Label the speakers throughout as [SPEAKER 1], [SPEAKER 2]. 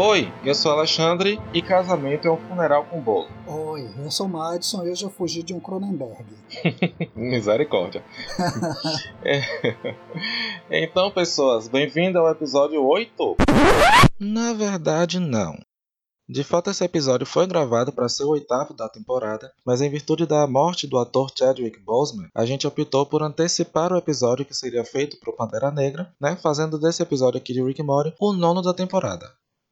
[SPEAKER 1] Oi, eu sou Alexandre e casamento é um funeral com bolo.
[SPEAKER 2] Oi, eu sou Madison e eu fugi de um Cronenberg.
[SPEAKER 1] Misericórdia. é... Então, pessoas, bem-vindo ao episódio 8. Na verdade, não. De fato, esse episódio foi gravado para ser o oitavo da temporada, mas em virtude da morte do ator Chadwick Boseman, a gente optou por antecipar o episódio que seria feito para o Pantera Negra, né, fazendo desse episódio aqui de Rick Mori o nono da temporada.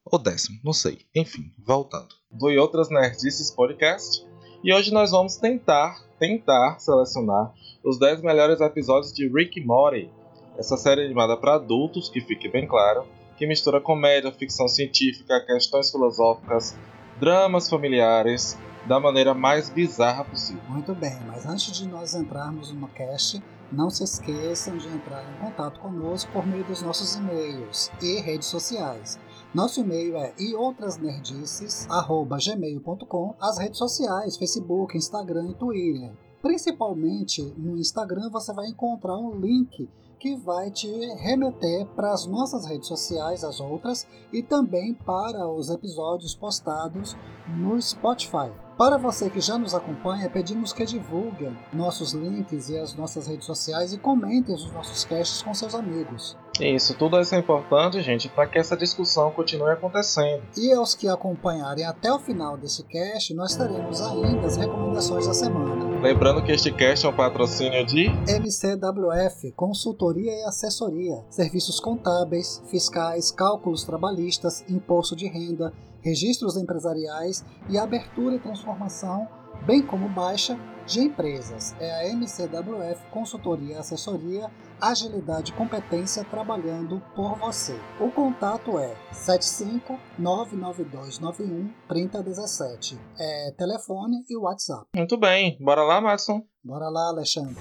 [SPEAKER 1] Ou décimo, não sei. Enfim, voltando. Do E Outras Nerdices Podcast. E hoje nós vamos tentar, tentar selecionar os 10 melhores episódios de Rick Morty. Essa série animada para adultos, que fique bem claro, que mistura comédia, ficção científica, questões filosóficas, dramas familiares, da maneira mais bizarra possível.
[SPEAKER 2] Muito bem, mas antes de nós entrarmos no cast, não se esqueçam de entrar em contato conosco por meio dos nossos e-mails e redes sociais. Nosso e-mail é eoutrasnerdices@gmail.com. As redes sociais, Facebook, Instagram e Twitter. Principalmente no Instagram você vai encontrar um link que vai te remeter para as nossas redes sociais, as outras, e também para os episódios postados no Spotify. Para você que já nos acompanha, pedimos que divulguem nossos links e as nossas redes sociais e comentem os nossos casts com seus amigos.
[SPEAKER 1] Isso, tudo isso é importante, gente, para que essa discussão continue acontecendo.
[SPEAKER 2] E aos que acompanharem até o final desse cast, nós teremos ainda as recomendações da semana.
[SPEAKER 1] Lembrando que este cast é um patrocínio de
[SPEAKER 2] MCWF, consultoria e assessoria, serviços contábeis, fiscais, cálculos trabalhistas, imposto de renda, registros empresariais e abertura e transformação, bem como baixa de empresas. É a MCWF Consultoria e Assessoria Agilidade e Competência trabalhando por você. O contato é 7599291 3017. É telefone e WhatsApp.
[SPEAKER 1] Muito bem, bora lá, Madison?
[SPEAKER 2] Bora lá, Alexandre.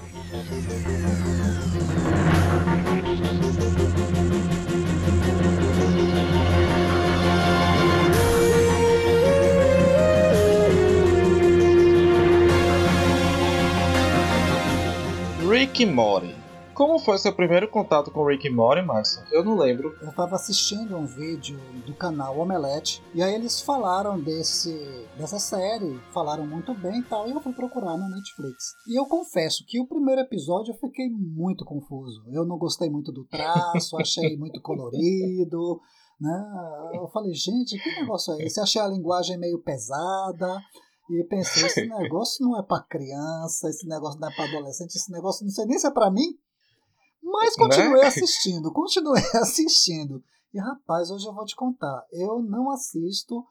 [SPEAKER 1] Rick Mori. Como foi seu primeiro contato com Rick Mori, Márcio? Eu não lembro.
[SPEAKER 2] Eu estava assistindo um vídeo do canal Omelete e aí eles falaram desse dessa série, falaram muito bem e tal, e eu fui procurar na Netflix. E eu confesso que o primeiro episódio eu fiquei muito confuso. Eu não gostei muito do traço, achei muito colorido, né? Eu falei, gente, que negócio é esse? Achei a linguagem meio pesada. E pensei, esse negócio não é para criança, esse negócio não é para adolescente, esse negócio não sei nem se é para mim. Mas né? continuei né? assistindo, continuei assistindo. E rapaz, hoje eu vou te contar, eu não assisto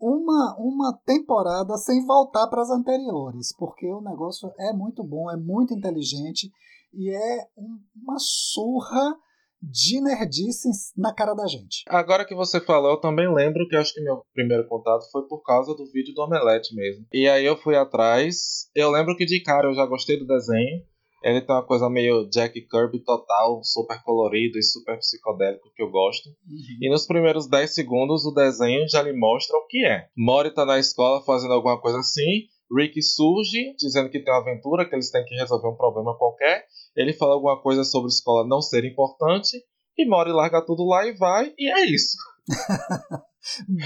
[SPEAKER 2] uma, uma temporada sem voltar para as anteriores, porque o negócio é muito bom, é muito inteligente e é um, uma surra de nerdice na cara da gente.
[SPEAKER 1] Agora que você falou, eu também lembro que acho que meu primeiro contato foi por causa do vídeo do Omelete mesmo. E aí eu fui atrás. Eu lembro que de cara eu já gostei do desenho. Ele tem uma coisa meio Jack Kirby total, super colorido e super psicodélico que eu gosto. Uhum. E nos primeiros 10 segundos o desenho já lhe mostra o que é. Mori tá na escola fazendo alguma coisa assim. Rick surge dizendo que tem uma aventura, que eles têm que resolver um problema qualquer. Ele fala alguma coisa sobre escola não ser importante. E Mori larga tudo lá e vai, e é isso.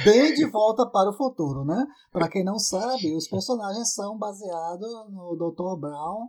[SPEAKER 2] Bem de volta para o futuro, né? Para quem não sabe, os personagens são baseados no Dr. Brown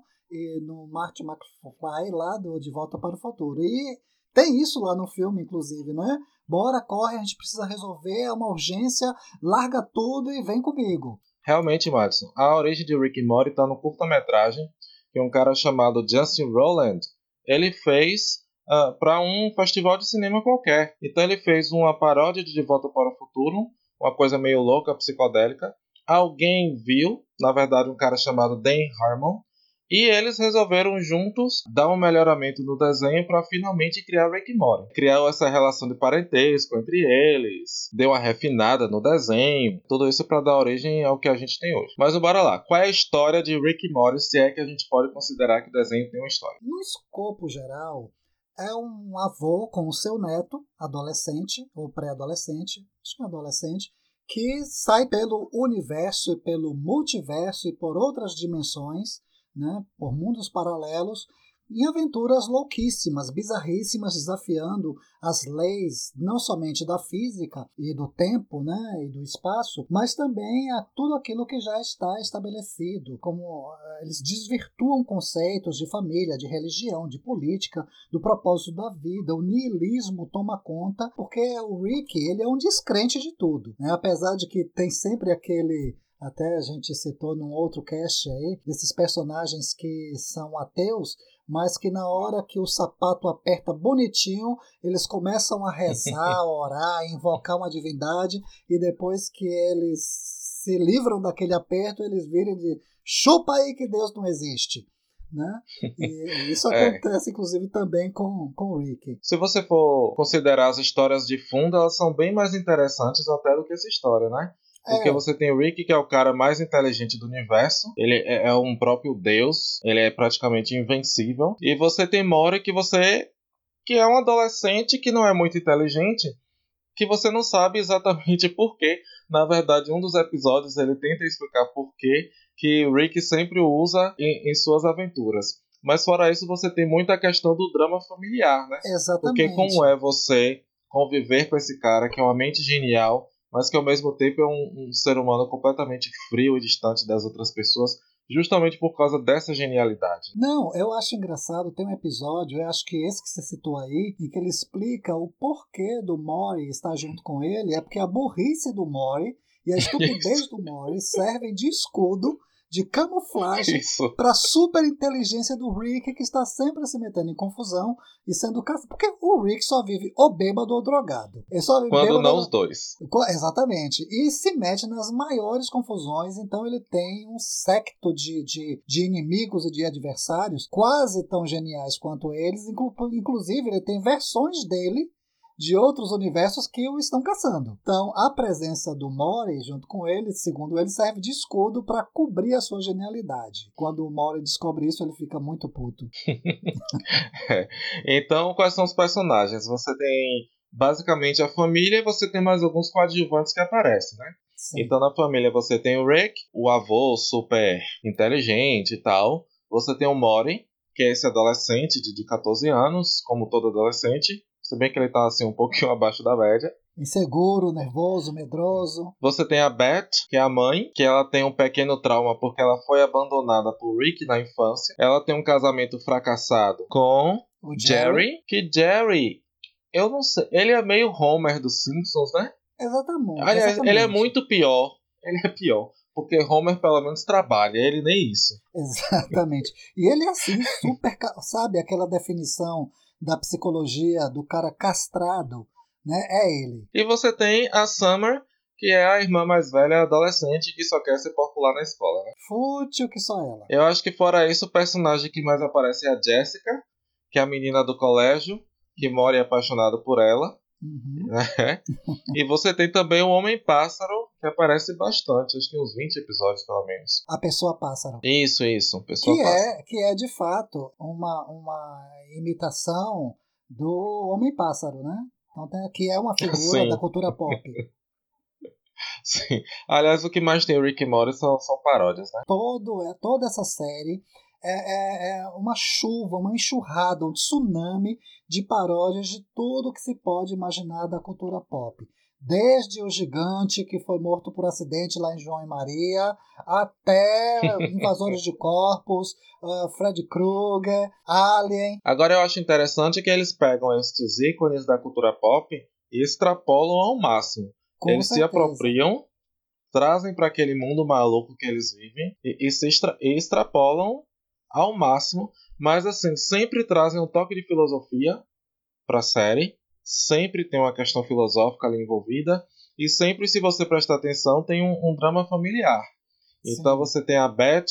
[SPEAKER 2] no Marty McFly lá do De Volta para o Futuro. E tem isso lá no filme, inclusive, né? Bora, corre, a gente precisa resolver, é uma urgência, larga tudo e vem comigo.
[SPEAKER 1] Realmente, Madison, a origem de Rick Morty está no curta-metragem que um cara chamado Justin Rowland ele fez uh, ah, para um festival de cinema qualquer. Então ele fez uma paródia de De Volta para o Futuro, uma coisa meio louca, psicodélica. Alguém viu, na verdade, um cara chamado Dan Harmon, e eles resolveram juntos dar um melhoramento no desenho para finalmente criar Rick and Morty. Criar essa relação de parentesco entre eles, deu uma refinada no desenho, tudo isso para dar origem ao que a gente tem hoje. Mas bora lá, qual é a história de Rick and Morty, se é que a gente pode considerar que o desenho tem uma história?
[SPEAKER 2] No escopo geral, é um avô com o seu neto, adolescente ou pré-adolescente, acho que é adolescente, que sai pelo universo e pelo multiverso e por outras dimensões né, por mundos paralelos, em aventuras louquíssimas, bizarríssimas, desafiando as leis não somente da física e do tempo, né, e do espaço, mas também a tudo aquilo que já está estabelecido, como eh, eles desvirtuam conceitos de família, de religião, de política, do propósito da vida. O niilismo toma conta, porque o Rick ele é um descrente de tudo, né? apesar de que tem sempre aquele até a gente citou num outro cast aí, desses personagens que são ateus, mas que na hora que o sapato aperta bonitinho, eles começam a rezar, a orar, a invocar uma divindade, e depois que eles se livram daquele aperto, eles viram de chupa aí que Deus não existe. Né? E isso é. acontece, é. inclusive, também com, com o Rick.
[SPEAKER 1] Se você for considerar as histórias de fundo, elas são bem mais interessantes até do que essa história, né? Porque é. você tem o Rick, que é o cara mais inteligente do universo. Ele é, é um próprio deus. Ele é praticamente invencível. E você tem Mori, que você. que é um adolescente que não é muito inteligente. Que você não sabe exatamente por quê. Na verdade, um dos episódios ele tenta explicar por quê que o Rick sempre usa em, em suas aventuras. Mas fora isso, você tem muita questão do drama familiar, né?
[SPEAKER 2] Exatamente.
[SPEAKER 1] Porque como é você conviver com esse cara que é uma mente genial, mas que ao mesmo tempo é um, um, ser humano completamente frio e distante das outras pessoas, justamente por causa dessa genialidade.
[SPEAKER 2] Não, eu acho engraçado, tem um episódio, eu acho que esse que você citou aí, em que ele explica o porquê do Mori estar junto com ele, é porque a burrice do Mori e a estupidez do Mori servem de escudo de camuflagem para a super inteligência do Rick, que está sempre se metendo em confusão e sendo caçado. Porque o Rick só vive ou bêbado ou drogado. Ele só vive
[SPEAKER 1] Quando não os dois.
[SPEAKER 2] Exatamente. E se mete nas maiores confusões, então ele tem um secto de, de, de inimigos e de adversários quase tão geniais quanto eles. Inclusive, ele tem versões dele de outros universos que o estão caçando. Então, a presença do Mori junto com ele, segundo ele, serve de escudo para cobrir a sua genialidade. Quando o Mori descobre isso, ele fica muito puto.
[SPEAKER 1] é. Então, quais são os personagens? Você tem basicamente a família e você tem mais alguns coadjuvantes que aparecem, né? Sim. Então, na família você tem o Rick, o avô super inteligente e tal. Você tem o Mori, que é esse adolescente de 14 anos, como todo adolescente. Se bem que ele tá assim um pouquinho abaixo da média.
[SPEAKER 2] Inseguro, nervoso, medroso.
[SPEAKER 1] Você tem a Beth, que é a mãe, que ela tem um pequeno trauma porque ela foi abandonada por Rick na infância. Ela tem um casamento fracassado com o Jerry, Jerry que Jerry, eu não sei, ele é meio Homer dos Simpsons, né?
[SPEAKER 2] Exatamente.
[SPEAKER 1] Aliás,
[SPEAKER 2] exatamente.
[SPEAKER 1] ele é muito pior. Ele é pior. Porque Homer pelo menos trabalha, ele nem isso.
[SPEAKER 2] Exatamente. E ele é assim, super. sabe aquela definição da psicologia do cara castrado, né? É ele.
[SPEAKER 1] E você tem a Summer, que é a irmã mais velha adolescente que só quer ser popular na escola, né?
[SPEAKER 2] Fútil que só ela.
[SPEAKER 1] Eu acho que fora isso, o personagem que mais aparece é a Jessica, que é a menina do colégio, que mora e é apaixonado por ela.
[SPEAKER 2] Uhum.
[SPEAKER 1] Né? e você tem também o Homem-Pássaro, que aparece bastante, acho que uns 20 episódios pelo menos.
[SPEAKER 2] A Pessoa Pássaro.
[SPEAKER 1] Isso, isso, Pessoa
[SPEAKER 2] que
[SPEAKER 1] Pássaro.
[SPEAKER 2] É, que é de fato uma, uma imitação do Homem-Pássaro, né? Então que é uma figura Sim. da cultura pop.
[SPEAKER 1] Sim. Aliás, o que mais tem o Rick e Morty são, são paródias, né?
[SPEAKER 2] Todo, é, toda essa série é, é, é, uma chuva, uma enxurrada, um tsunami de paródias de tudo que se pode imaginar da cultura pop. Desde o gigante que foi morto por acidente lá em João e Maria, até invasores de corpos, uh, Fred Krueger, Alien.
[SPEAKER 1] Agora eu acho interessante que eles pegam esses ícones da cultura pop e extrapolam ao máximo. Com eles certeza. se apropriam, trazem para aquele mundo maluco que eles vivem e, e se extra, e extrapolam ao máximo, mas assim, sempre trazem um toque de filosofia para a série, sempre tem uma questão filosófica ali envolvida, e sempre, se você prestar atenção, tem um, um drama familiar. Sim. Então você tem a Beth,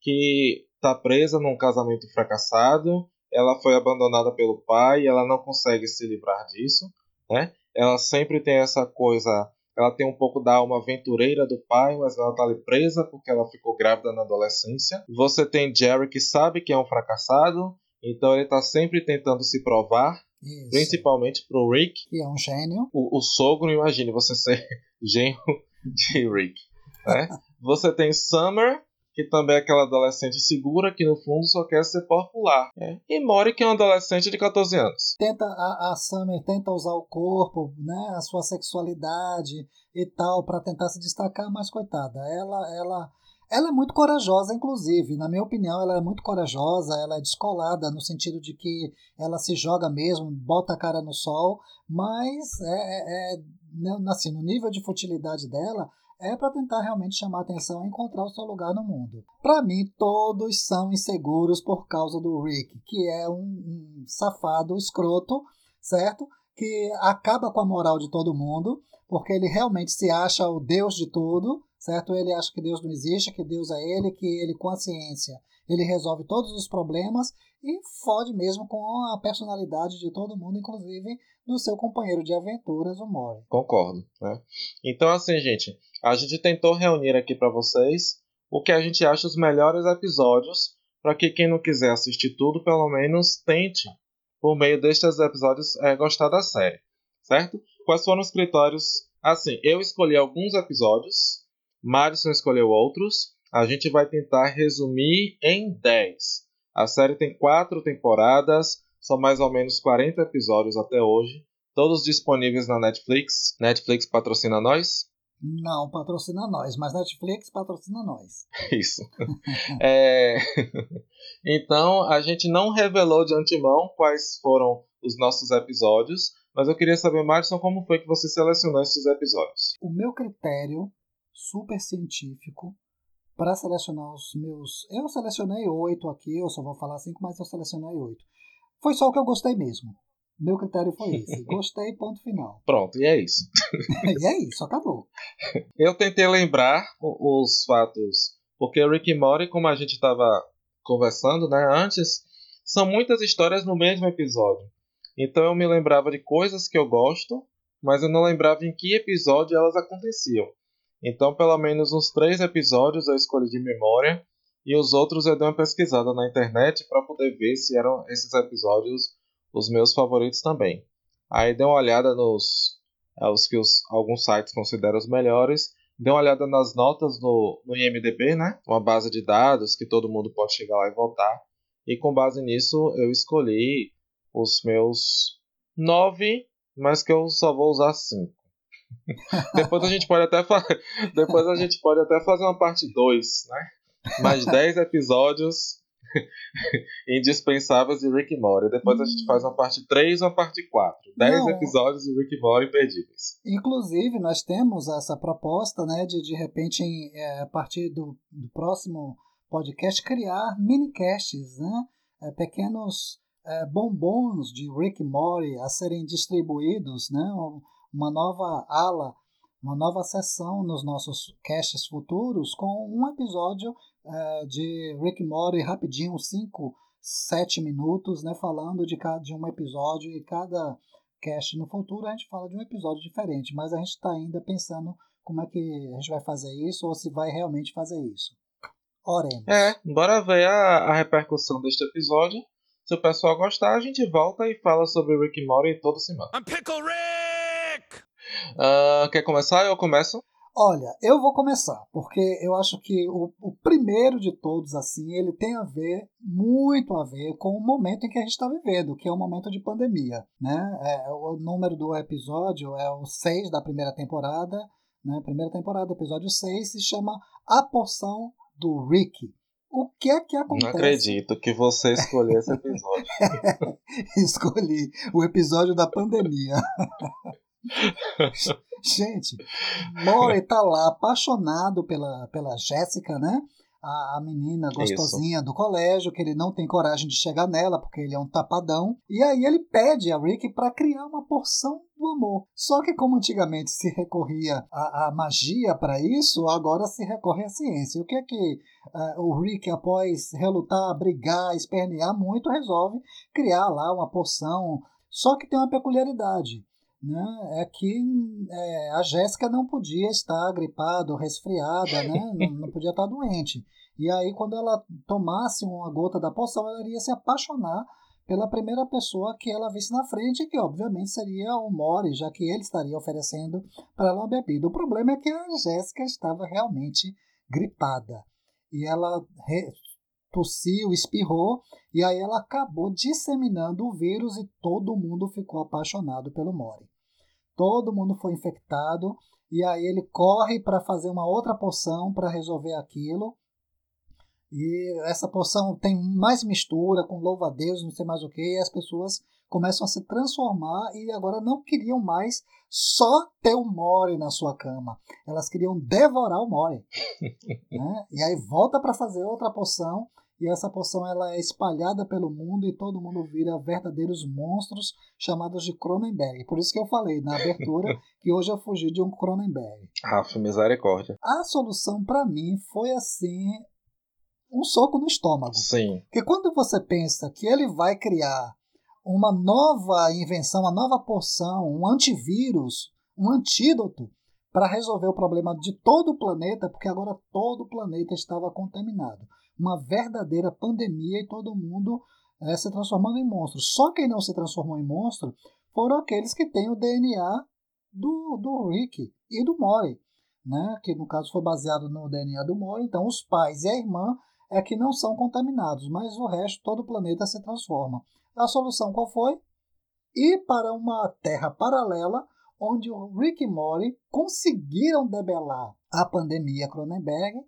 [SPEAKER 1] que está presa num casamento fracassado, ela foi abandonada pelo pai, ela não consegue se livrar disso, né? Ela sempre tem essa coisa ela tem um pouco da alma aventureira do pai, mas ela tá ali presa porque ela ficou grávida na adolescência. Você tem Jerry que sabe que é um fracassado, então ele tá sempre tentando se provar. Isso. Principalmente pro Rick.
[SPEAKER 2] Que é um gênio.
[SPEAKER 1] O, o sogro, imagine você ser genro de Rick. Né? você tem Summer, que também é aquela adolescente segura que no fundo só quer ser popular. É. E Mori, que é uma adolescente de 14 anos.
[SPEAKER 2] Tenta a, a Summer tenta usar o corpo, né, a sua sexualidade e tal para tentar se destacar, mas coitada, ela ela ela é muito corajosa, inclusive. Na minha opinião, ela é muito corajosa, ela é descolada no sentido de que ela se joga mesmo, bota a cara no sol, mas é, é, é né, assim, no nível de futilidade dela, é para tentar realmente chamar atenção e encontrar o seu lugar no mundo. Para mim, todos são inseguros por causa do Rick, que é um, um safado escroto, certo? Que acaba com a moral de todo mundo, porque ele realmente se acha o Deus de tudo certo? Ele acha que Deus não existe, que Deus é ele, que ele com a ciência ele resolve todos os problemas e fode mesmo com a personalidade de todo mundo, inclusive do seu companheiro de aventuras, o Mori.
[SPEAKER 1] Concordo, né? Então assim, gente, a gente tentou reunir aqui para vocês o que a gente acha os melhores episódios para que quem não quiser assistir tudo, pelo menos tente por meio destes episódios é, gostar da série, certo? Quais foram os critérios? Assim, eu escolhi alguns episódios Madison escolheu outros. A gente vai tentar resumir em 10. A série tem quatro temporadas, são mais ou menos 40 episódios até hoje, todos disponíveis na Netflix. Netflix patrocina nós?
[SPEAKER 2] Não patrocina nós, mas Netflix patrocina nós.
[SPEAKER 1] Isso. é... então, a gente não revelou de antemão quais foram os nossos episódios, mas eu queria saber, Madison, como foi que você selecionou esses episódios?
[SPEAKER 2] O meu critério super científico para selecionar os meus. Eu selecionei oito aqui, eu só vou falar cinco, mas eu selecionei oito. Foi só o que eu gostei mesmo. Meu critério foi esse. Gostei, ponto final.
[SPEAKER 1] Pronto, e é isso.
[SPEAKER 2] e é isso, acabou.
[SPEAKER 1] Eu tentei lembrar os fatos, porque Rick e Morty, como a gente estava conversando né, antes, são muitas histórias no mesmo episódio. Então eu me lembrava de coisas que eu gosto, mas eu não lembrava em que episódio elas aconteciam. Então, pelo menos uns três episódios eu escolhi de memória e os outros eu dei uma pesquisada na internet para poder ver se eram esses episódios os meus favoritos também. Aí dei uma olhada nos é, que os, alguns sites consideram os melhores. Dei uma olhada nas notas no, no IMDB, né? Uma base de dados que todo mundo pode chegar lá e votar. E com base nisso eu escolhi os meus nove, mas que eu só vou usar cinco. depois a gente pode até depois a gente pode até fazer uma parte 2, né? Mais 10 episódios indispensáveis de Rick e Morty. Depois a gente faz uma parte 3 e uma parte 4. 10 episódios de Rick e Morty imperdíveis.
[SPEAKER 2] Inclusive, nós temos essa proposta, né, de de repente, é, a partir do, do próximo podcast, criar minicasts, né? É, pequenos é, bombons de Rick e Morty a serem distribuídos, né? Uma nova ala, uma nova sessão nos nossos casts futuros com um episódio uh, de Rick Morty rapidinho, 5, 7 minutos, né, falando de, cada, de um episódio e cada cast no futuro a gente fala de um episódio diferente, mas a gente está ainda pensando como é que a gente vai fazer isso ou se vai realmente fazer isso. Oremos.
[SPEAKER 1] É, bora ver a, a repercussão deste episódio. Se o pessoal gostar, a gente volta e fala sobre Rick Morty toda semana. I'm Pickle Rick! Uh, quer começar? Eu começo.
[SPEAKER 2] Olha, eu vou começar, porque eu acho que o, o, primeiro de todos, assim, ele tem a ver, muito a ver, com o momento em que a gente está vivendo, que é o momento de pandemia, né? É, o número do episódio é o 6 da primeira temporada, né? Primeira temporada, episódio 6, se chama A Porção do Rick. O que é que acontece?
[SPEAKER 1] Não acredito que você escolheu esse episódio.
[SPEAKER 2] Escolhi o episódio da pandemia. Gente, More tá lá apaixonado pela, pela Jéssica, né? A, a, menina gostosinha Isso. do colégio, que ele não tem coragem de chegar nela, porque ele é um tapadão. E aí ele pede a Rick para criar uma porção do amor. Só que como antigamente se recorria à, à magia para isso, agora se recorre à ciência. O que é que uh, o Rick, após relutar, brigar, espernear muito, resolve criar lá uma porção. Só que tem uma peculiaridade né, é que é, a Jéssica não podia estar gripada ou resfriada, né, não, não, podia estar doente. E aí, quando ela tomasse uma gota da poção, ela iria se apaixonar pela primeira pessoa que ela visse na frente, que obviamente seria o Mori, já que ele estaria oferecendo para ela uma bebida. O problema é que a Jéssica estava realmente gripada. e ela tossiu, espirrou, e aí ela acabou disseminando o vírus e todo mundo ficou apaixonado pelo Mori. Todo mundo foi infectado, e aí ele corre para fazer uma outra poção para resolver aquilo. E essa poção tem mais mistura com louva-a-Deus, não sei mais o que, e as pessoas começam a se transformar e agora não queriam mais só ter o Mori na sua cama. Elas queriam devorar o Mori. né? E aí volta para fazer outra poção e essa poção ela é espalhada pelo mundo e todo mundo vira verdadeiros monstros chamados de Cronenberg. Por isso que eu falei na abertura que hoje eu fugi de um Cronenberg.
[SPEAKER 1] Rafa, misericórdia.
[SPEAKER 2] A solução para mim foi assim um soco no estômago.
[SPEAKER 1] Sim.
[SPEAKER 2] Porque quando você pensa que ele vai criar uma nova invenção, uma nova poção, um antivírus, um antídoto para resolver o problema de todo o planeta, porque agora todo o planeta estava contaminado uma verdadeira pandemia e todo mundo é, se transformando em monstro. Só quem não se transformou em monstro foram aqueles que têm o DNA do, do Rick e do Mori, né? que no caso foi baseado no DNA do Mori. Então, os pais e a irmã é que não são contaminados, mas o resto, todo o planeta se transforma. A solução qual foi? Ir para uma terra paralela onde o Rick e Mori conseguiram debelar a pandemia Cronenberg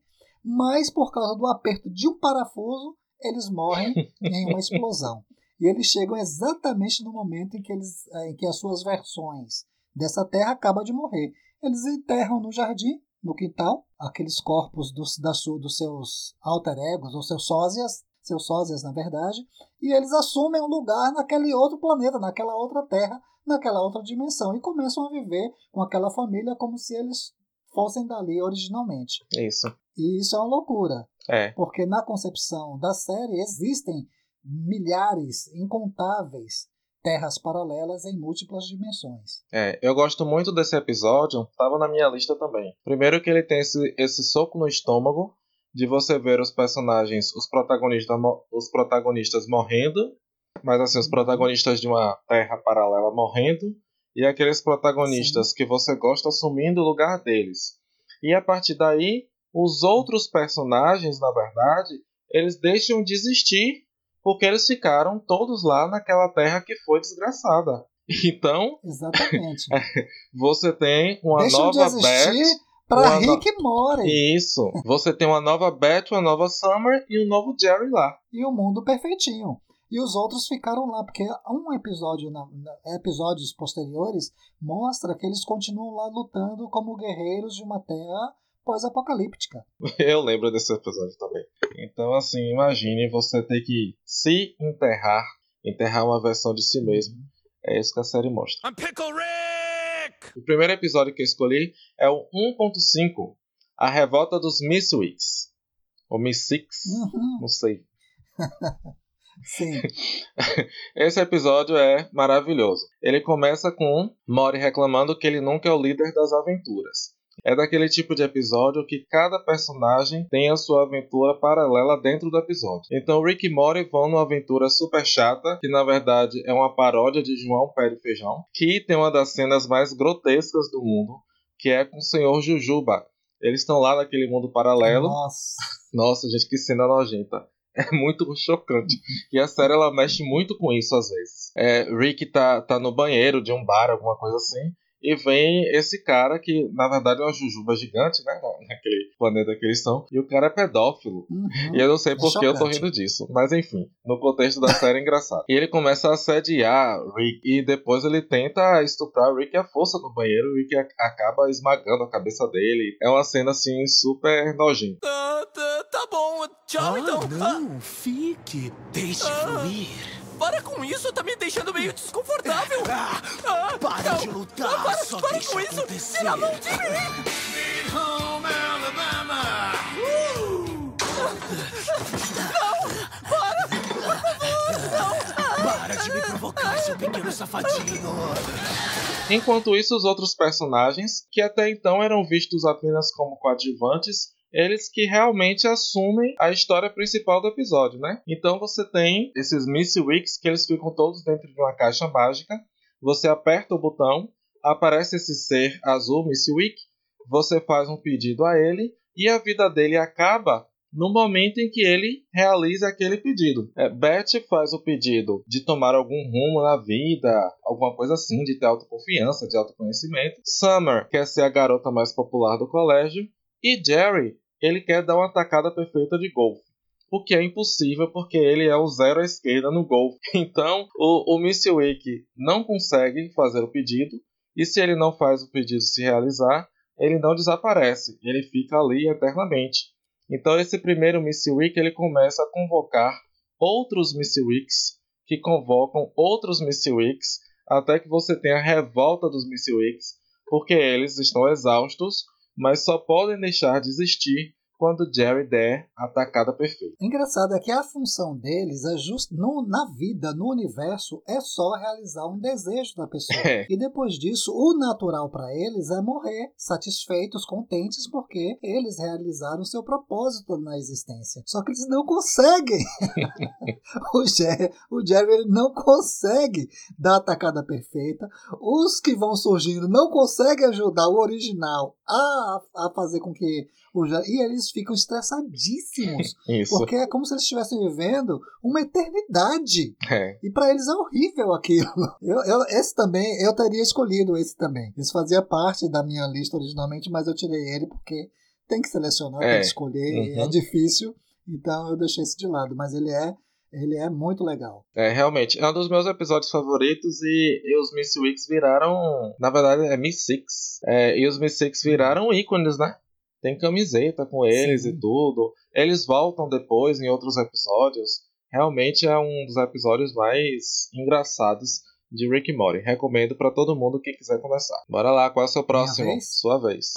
[SPEAKER 2] mas por causa do aperto de um parafuso, eles morrem em uma explosão. E eles chegam exatamente no momento em que, eles, eh, em que as suas versões dessa terra acabam de morrer. Eles enterram no jardim, no quintal, aqueles corpos dos, da sua, dos seus alter egos, ou seus sósias, seus sósias na verdade, e eles assumem um lugar naquele outro planeta, naquela outra terra, naquela outra dimensão, e começam a viver com aquela família como se eles fossem dali originalmente.
[SPEAKER 1] Isso.
[SPEAKER 2] E isso é uma loucura.
[SPEAKER 1] É.
[SPEAKER 2] Porque na concepção da série existem milhares, incontáveis terras paralelas em múltiplas dimensões.
[SPEAKER 1] É, eu gosto muito desse episódio, estava na minha lista também. Primeiro que ele tem esse, esse soco no estômago de você ver os personagens, os protagonistas, os protagonistas morrendo, mas assim, os protagonistas de uma terra paralela morrendo, e aqueles protagonistas Sim. que você gosta assumindo o lugar deles. E a partir daí, os outros personagens, na verdade, eles deixam de existir porque eles ficaram todos lá naquela terra que foi desgraçada. Então,
[SPEAKER 2] exatamente.
[SPEAKER 1] você tem uma Deixam nova de Beth
[SPEAKER 2] para Rick no... More.
[SPEAKER 1] Isso. Você tem uma nova Beth, uma nova Summer e um novo Jerry lá.
[SPEAKER 2] E o mundo perfeitinho e os outros ficaram lá, porque um episódio, na, na, episódios posteriores, mostra que eles continuam lá lutando como guerreiros de uma terra pós-apocalíptica.
[SPEAKER 1] Eu lembro desse episódio também. Então, assim, imagine você ter que se enterrar, enterrar uma versão de si mesmo. É isso que a série mostra. I'm Pickle Rick! O primeiro episódio que eu escolhi é o 1.5, A Revolta dos Misswicks. Ou Missix, uhum. não sei.
[SPEAKER 2] Sim.
[SPEAKER 1] Esse episódio é maravilhoso. Ele começa com Mori reclamando que ele nunca é o líder das aventuras. É daquele tipo de episódio que cada personagem tem a sua aventura paralela dentro do episódio. Então Rick e Morty vão numa aventura super chata, que na verdade é uma paródia de João Pé de Feijão, que tem uma das cenas mais grotescas do mundo, que é com o Senhor Jujuba. Eles estão lá naquele mundo paralelo.
[SPEAKER 2] Nossa.
[SPEAKER 1] Nossa, gente, que cena nojenta. é muito chocante. E a série ela mexe muito com isso às vezes. É, Rick tá, tá no banheiro de um bar, alguma coisa assim. E vem esse cara que, na verdade, é uma jujuba gigante, né? Naquele planeta que eles são. E o cara é pedófilo. Uhum. E eu não sei é por que eu tô rindo disso. Mas enfim, no contexto da série é engraçado. E ele começa a assediar Rick. E depois ele tenta estuprar Rick à força no banheiro. E Rick acaba esmagando a cabeça dele. É uma cena assim super nojenta.
[SPEAKER 3] Tchau ah, então. Não, ah. fique. Deixe ah. fluir. Para com isso, tá me deixando meio desconfortável. Ah, ah, para não, de lutar, não, para, só para deixa com isso. acontecer. Tira a mão de mim. Home, Alabama. Uh. Não, para, por favor, não. Para de me provocar, seu pequeno safadinho.
[SPEAKER 1] Enquanto isso, os outros personagens, que até então eram vistos apenas como coadjuvantes, eles que realmente assumem a história principal do episódio, né? Então você tem esses Missy Wicks que eles ficam todos dentro de uma caixa mágica. Você aperta o botão, aparece esse ser azul, Missy Wick. Você faz um pedido a ele e a vida dele acaba no momento em que ele realiza aquele pedido. É, Beth faz o pedido de tomar algum rumo na vida, alguma coisa assim, de ter autoconfiança, de autoconhecimento. Summer quer ser a garota mais popular do colégio. E Jerry, ele quer dar uma tacada perfeita de golfe. O que é impossível porque ele é o zero à esquerda no golfe. Então, o, o Missy não consegue fazer o pedido. E se ele não faz o pedido se realizar, ele não desaparece. Ele fica ali eternamente. Então esse primeiro Missy Week ele começa a convocar outros Missy Weeks que convocam outros Missy Weeks até que você tenha a revolta dos Missy Weeks, porque eles estão exaustos, mas só podem deixar de existir quando Jerry der a tacada perfeita.
[SPEAKER 2] Engraçado é que a função deles é just, no, na vida, no universo, é só realizar um desejo da pessoa. É. E depois disso, o natural para eles é morrer satisfeitos, contentes, porque eles realizaram seu propósito na existência. Só que eles não conseguem. o Jerry, o Jerry ele não consegue dar a tacada perfeita. Os que vão surgindo não conseguem ajudar o original a, a fazer com que o Jerry, e eles ficam estressadíssimos.
[SPEAKER 1] Isso.
[SPEAKER 2] Porque é como se eles estivessem vivendo uma eternidade.
[SPEAKER 1] É.
[SPEAKER 2] E para eles é horrível aquilo. Eu, eu, esse também, eu teria escolhido esse também. Isso fazia parte da minha lista originalmente, mas eu tirei ele porque tem que selecionar, é. tem que escolher, uhum. é difícil. Então eu deixei esse de lado. Mas ele é ele é muito legal.
[SPEAKER 1] É, realmente. É um dos meus episódios favoritos e, e os Miss Weeks viraram. Na verdade, é Miss Six. É, e os Miss Six viraram ícones, né? Tem camiseta com eles Sim. e tudo. Eles voltam depois em outros episódios. Realmente é um dos episódios mais engraçados de Rick e Morty. Recomendo para todo mundo que quiser começar. Bora lá, qual é o seu próximo?
[SPEAKER 2] Vez?
[SPEAKER 1] Sua vez.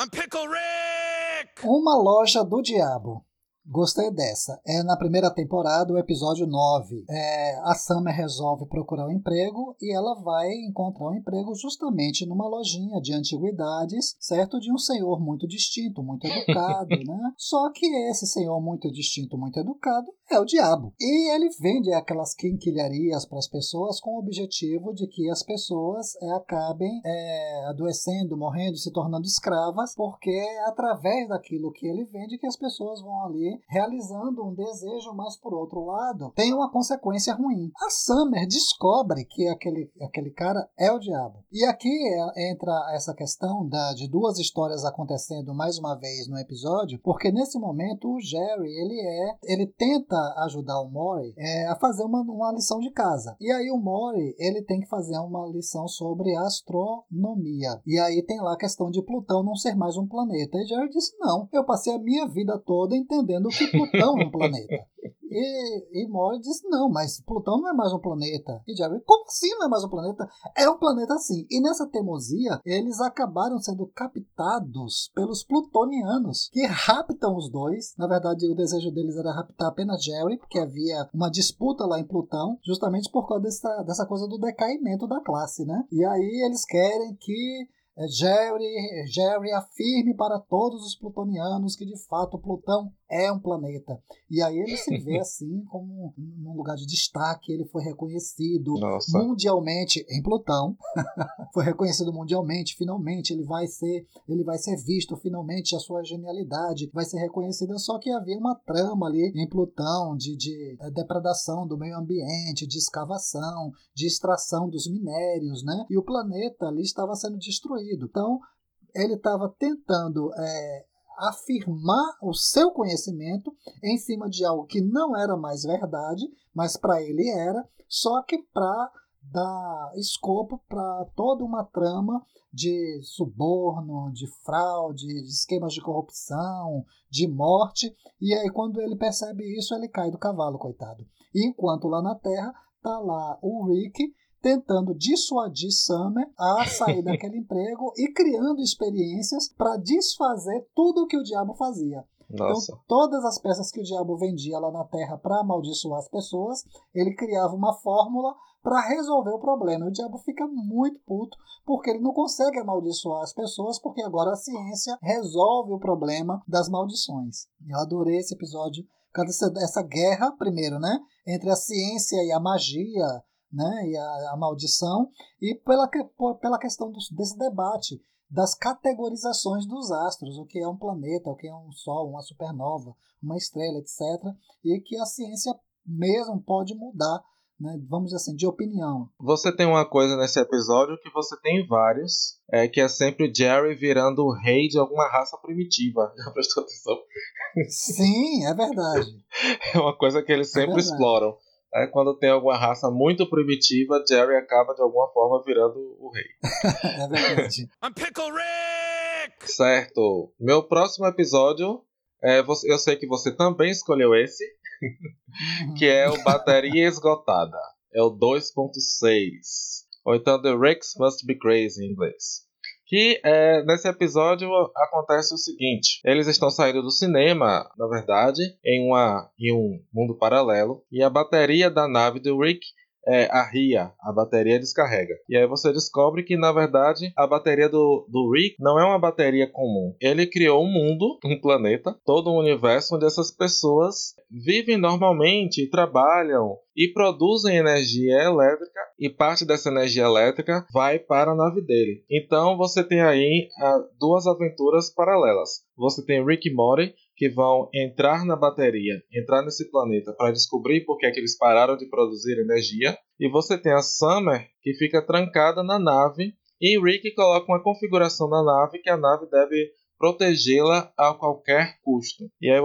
[SPEAKER 2] Uma loja do diabo. Gostei dessa. É na primeira temporada, o episódio 9. É, a Summer resolve procurar um emprego e ela vai encontrar um emprego justamente numa lojinha de antiguidades, certo? De um senhor muito distinto, muito educado, né? Só que esse senhor muito distinto, muito educado é o diabo. E ele vende aquelas quinquilharias para as pessoas com o objetivo de que as pessoas é, acabem é, adoecendo, morrendo, se tornando escravas, porque é através daquilo que ele vende que as pessoas vão ali realizando um desejo, mas por outro lado, tem uma consequência ruim. A Summer descobre que aquele, aquele cara é o diabo. E aqui é, entra essa questão da, de duas histórias acontecendo mais uma vez no episódio, porque nesse momento o Jerry, ele é, ele tenta ajudar o Mori é, a fazer uma, uma lição de casa. E aí o Mori, ele tem que fazer uma lição sobre astronomia. E aí tem lá a questão de Plutão não ser mais um planeta. E Jerry disse: "Não, eu passei a minha vida toda entendendo do que Plutão é um planeta. E, e Mori disse: não, mas Plutão não é mais um planeta. E Jerry, como assim não é mais um planeta? É um planeta sim. E nessa teimosia, eles acabaram sendo captados pelos plutonianos, que raptam os dois. Na verdade, o desejo deles era raptar apenas Jerry, porque havia uma disputa lá em Plutão, justamente por causa dessa, dessa coisa do decaimento da classe, né? E aí eles querem que Jerry, Jerry afirme para todos os plutonianos que de fato Plutão é um planeta. E aí ele se vê assim como num lugar de destaque, ele foi reconhecido
[SPEAKER 1] Nossa.
[SPEAKER 2] mundialmente em Plutão. foi reconhecido mundialmente, finalmente ele vai ser, ele vai ser visto finalmente a sua genialidade vai ser reconhecida, só que havia uma trama ali em Plutão de, de é, depredação do meio ambiente, de escavação, de extração dos minérios, né? E o planeta ali estava sendo destruído então, ele estava tentando é, afirmar o seu conhecimento em cima de algo que não era mais verdade, mas para ele era, só que para dar escopo para toda uma trama de suborno, de fraude, de esquemas de corrupção, de morte. E aí, quando ele percebe isso, ele cai do cavalo, coitado. E enquanto lá na Terra tá lá o Rick tentando dissuadir Summer a sair daquele emprego e criando experiências para desfazer tudo o que o diabo fazia.
[SPEAKER 1] Então, Nossa.
[SPEAKER 2] Então, todas as peças que o diabo vendia lá na Terra para amaldiçoar as pessoas, ele criava uma fórmula para resolver o problema. O diabo fica muito puto porque ele não consegue amaldiçoar as pessoas, porque agora a ciência resolve o problema das maldições. Eu adorei esse episódio, essa guerra, primeiro, né, entre a ciência e a magia, né, e a, a maldição, e pela, pela questão do, desse debate das categorizações dos astros, o que é um planeta, o que é um sol, uma supernova, uma estrela, etc. E que a ciência mesmo pode mudar, né, vamos dizer assim, de opinião.
[SPEAKER 1] Você tem uma coisa nesse episódio que você tem vários, é que é sempre o Jerry virando o rei de alguma raça primitiva. Já prestou atenção?
[SPEAKER 2] Sim, é verdade.
[SPEAKER 1] é uma coisa que eles é sempre é exploram. É, quando tem alguma raça muito primitiva, Jerry acaba de alguma forma virando o rei.
[SPEAKER 2] é verdade. I'm
[SPEAKER 3] Pickle Rick!
[SPEAKER 1] Certo. Meu próximo episódio, é, eu sei que você também escolheu esse, que é o Bateria Esgotada. É o 2.6. Ou então The Ricks Must Be Crazy em inglês. Que é, nesse episódio acontece o seguinte: eles estão saindo do cinema, na verdade, em, uma, em um mundo paralelo, e a bateria da nave do Rick é, arria, a bateria descarrega. E aí você descobre que, na verdade, a bateria do, do Rick não é uma bateria comum. Ele criou um mundo, um planeta, todo um universo onde essas pessoas vivem normalmente trabalham e produzem energia elétrica e parte dessa energia elétrica vai para a nave dele. Então você tem aí uh, duas aventuras paralelas. Você tem Rick e Morty que vão entrar na bateria, entrar nesse planeta para descobrir por que, é que eles pararam de produzir energia. E você tem a Summer que fica trancada na nave e Rick coloca uma configuração na nave que a nave deve protegê-la a qualquer custo. E aí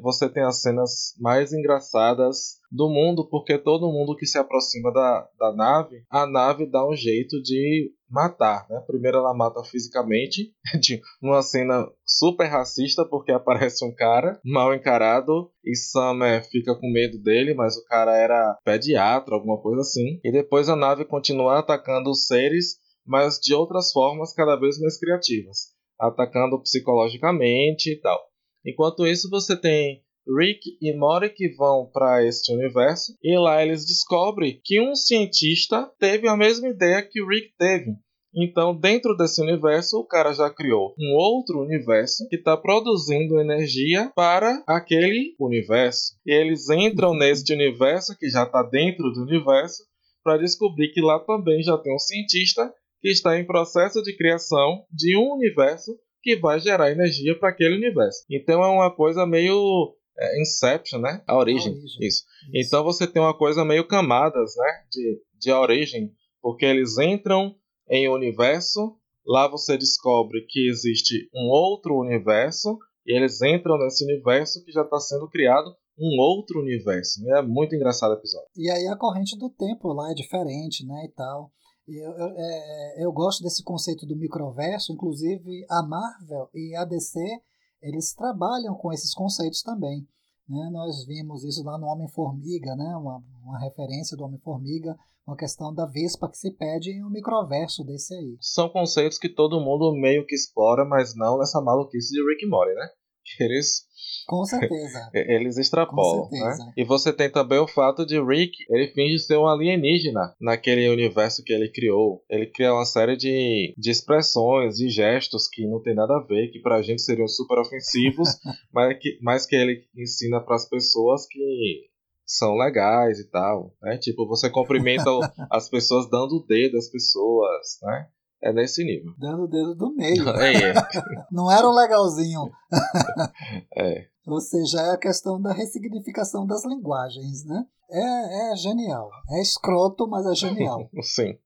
[SPEAKER 1] você tem as cenas mais engraçadas do mundo, porque todo mundo que se aproxima da, da nave, a nave dá um jeito de matar, né? Primeiro ela mata fisicamente, de uma cena super racista, porque aparece um cara mal encarado e Summer fica com medo dele, mas o cara era pediatra, alguma coisa assim. E depois a nave continua atacando os seres, mas de outras formas cada vez mais criativas atacando psicologicamente e tal. Enquanto isso, você tem Rick e Morty que vão para este universo e lá eles descobrem que um cientista teve a mesma ideia que o Rick teve. Então, dentro desse universo, o cara já criou um outro universo que está produzindo energia para aquele universo. E eles entram neste universo que já está dentro do universo para descobrir que lá também já tem um cientista que está em processo de criação de um universo que vai gerar energia para aquele universo. Então é uma coisa meio é, Inception, né? A origem. A origem. Isso. Isso. Então você tem uma coisa meio camadas, né? De, de origem, porque eles entram em um universo, lá você descobre que existe um outro universo, e eles entram nesse universo que já está sendo criado um outro universo. É muito engraçado o episódio.
[SPEAKER 2] E aí a corrente do tempo lá é diferente, né? E tal. Eu, eu, é, eu gosto desse conceito do microverso, inclusive a Marvel e a DC eles trabalham com esses conceitos também. Né? Nós vimos isso lá no Homem-Formiga, né? uma, uma referência do Homem-Formiga, uma questão da Vespa que se pede em um microverso desse aí.
[SPEAKER 1] São conceitos que todo mundo meio que explora, mas não nessa maluquice de Rick Morty, né? Eles
[SPEAKER 2] com certeza.
[SPEAKER 1] Eles extrapolam, né? E você tem também o fato de Rick, ele finge ser um alienígena naquele universo que ele criou. Ele cria uma série de, de expressões, de gestos que não tem nada a ver, que pra gente seriam super ofensivos, mas, que, mas que ele ensina para as pessoas que são legais e tal, né? Tipo, você cumprimenta as pessoas dando o dedo às pessoas, né? É nesse nível.
[SPEAKER 2] Dando o dedo do meio.
[SPEAKER 1] É.
[SPEAKER 2] Não era um legalzinho.
[SPEAKER 1] é.
[SPEAKER 2] Ou seja, é a questão da ressignificação das linguagens, né? É, é genial. É escroto, mas é genial.
[SPEAKER 1] Sim.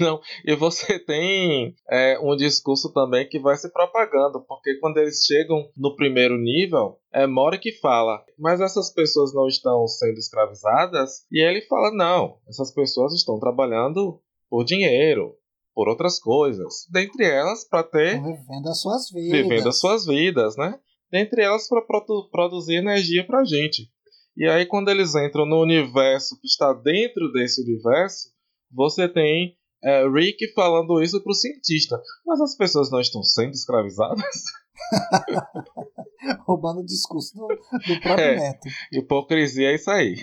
[SPEAKER 1] Não, e você tem é, um discurso também que vai se propagando, porque quando eles chegam no primeiro nível, é Mori que fala, mas essas pessoas não estão sendo escravizadas? E ele fala, não, essas pessoas estão trabalhando por dinheiro, por outras coisas, dentre elas para ter
[SPEAKER 2] vivendo as suas vidas,
[SPEAKER 1] vivendo as suas vidas, né? Dentre elas para produ produzir energia para gente. E aí quando eles entram no universo que está dentro desse universo, você tem é, Rick falando isso para o cientista. Mas as pessoas não estão sendo escravizadas?
[SPEAKER 2] Roubando o discurso do, do próprio é, neto.
[SPEAKER 1] Hipocrisia é isso aí.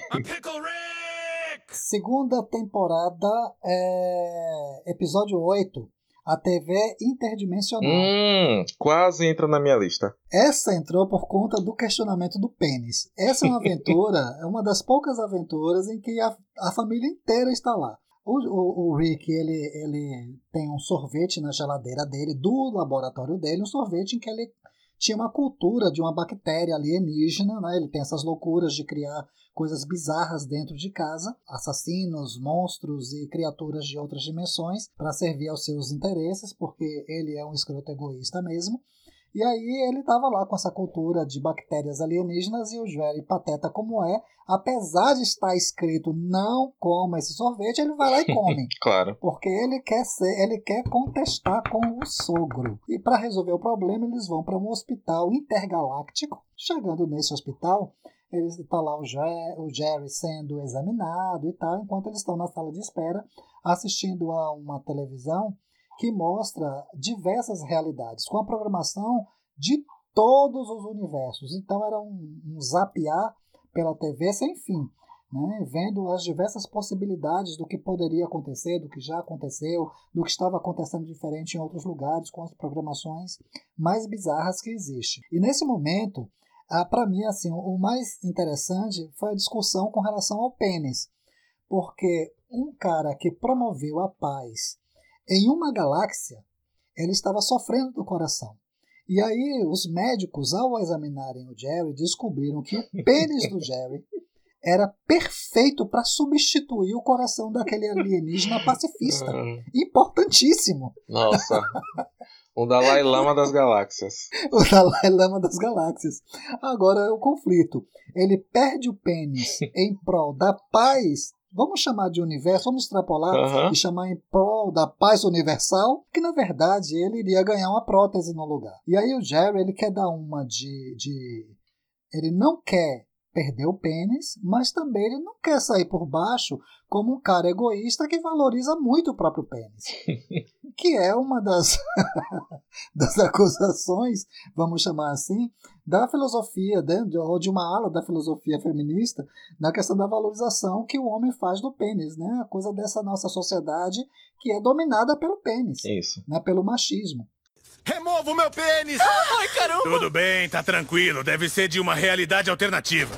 [SPEAKER 2] Segunda temporada, é... episódio 8. A TV interdimensional.
[SPEAKER 1] Hum, quase entra na minha lista.
[SPEAKER 2] Essa entrou por conta do questionamento do pênis. Essa é uma aventura, é uma das poucas aventuras em que a, a família inteira está lá. O, o, o, Rick, ele, ele tem um sorvete na geladeira dele, do laboratório dele, um sorvete em que ele tinha uma cultura de uma bactéria alienígena, né? Ele tem essas loucuras de criar coisas bizarras dentro de casa, assassinos, monstros e criaturas de outras dimensões para servir aos seus interesses, porque ele é um escroto egoísta mesmo. E aí ele estava lá com essa cultura de bactérias alienígenas e o Jerry, pateta como é, apesar de estar escrito não coma esse sorvete, ele vai lá e come.
[SPEAKER 1] claro.
[SPEAKER 2] Porque ele quer ser, ele quer contestar com o sogro. E para resolver o problema, eles vão para um hospital intergaláctico. Chegando nesse hospital, está lá o o Jerry sendo examinado e tal, enquanto eles estão na sala de espera assistindo a uma televisão que mostra diversas realidades, com a programação de todos os universos. Então era um, um zapear pela TV sem fim, né? vendo as diversas possibilidades do que poderia acontecer, do que já aconteceu, do que estava acontecendo diferente em outros lugares, com as programações mais bizarras que existem. E nesse momento, ah, para mim, assim, o mais interessante foi a discussão com relação ao pênis, porque um cara que promoveu a paz em uma galáxia, ele estava sofrendo do coração. E aí, os médicos, ao examinarem o Jerry, descobriram que o pênis do Jerry era perfeito para substituir o coração daquele alienígena pacifista. Uhum. Importantíssimo.
[SPEAKER 1] Nossa. O Dalai Lama das galáxias.
[SPEAKER 2] o Dalai Lama das galáxias. Agora, o conflito. Ele perde o pênis em prol da paz vamos chamar de universo, vamos extrapolar e chamar em prol da paz universal, que na verdade ele iria ganhar uma prótese no lugar. E aí o Jerry ele quer dar uma de, de ele não quer perder o pênis, mas também ele não quer sair por baixo como um cara egoísta que valoriza muito o próprio pênis. que é uma das, das acusações, vamos chamar assim, da filosofia, de, ou de uma ala da filosofia feminista, na questão da valorização que o homem faz do pênis, né? A coisa dessa nossa sociedade que é dominada pelo pênis,
[SPEAKER 1] Isso.
[SPEAKER 2] Né? pelo machismo.
[SPEAKER 3] Remova o meu pênis! Ai, caramba! Tudo bem, tá tranquilo. Deve ser de uma realidade alternativa.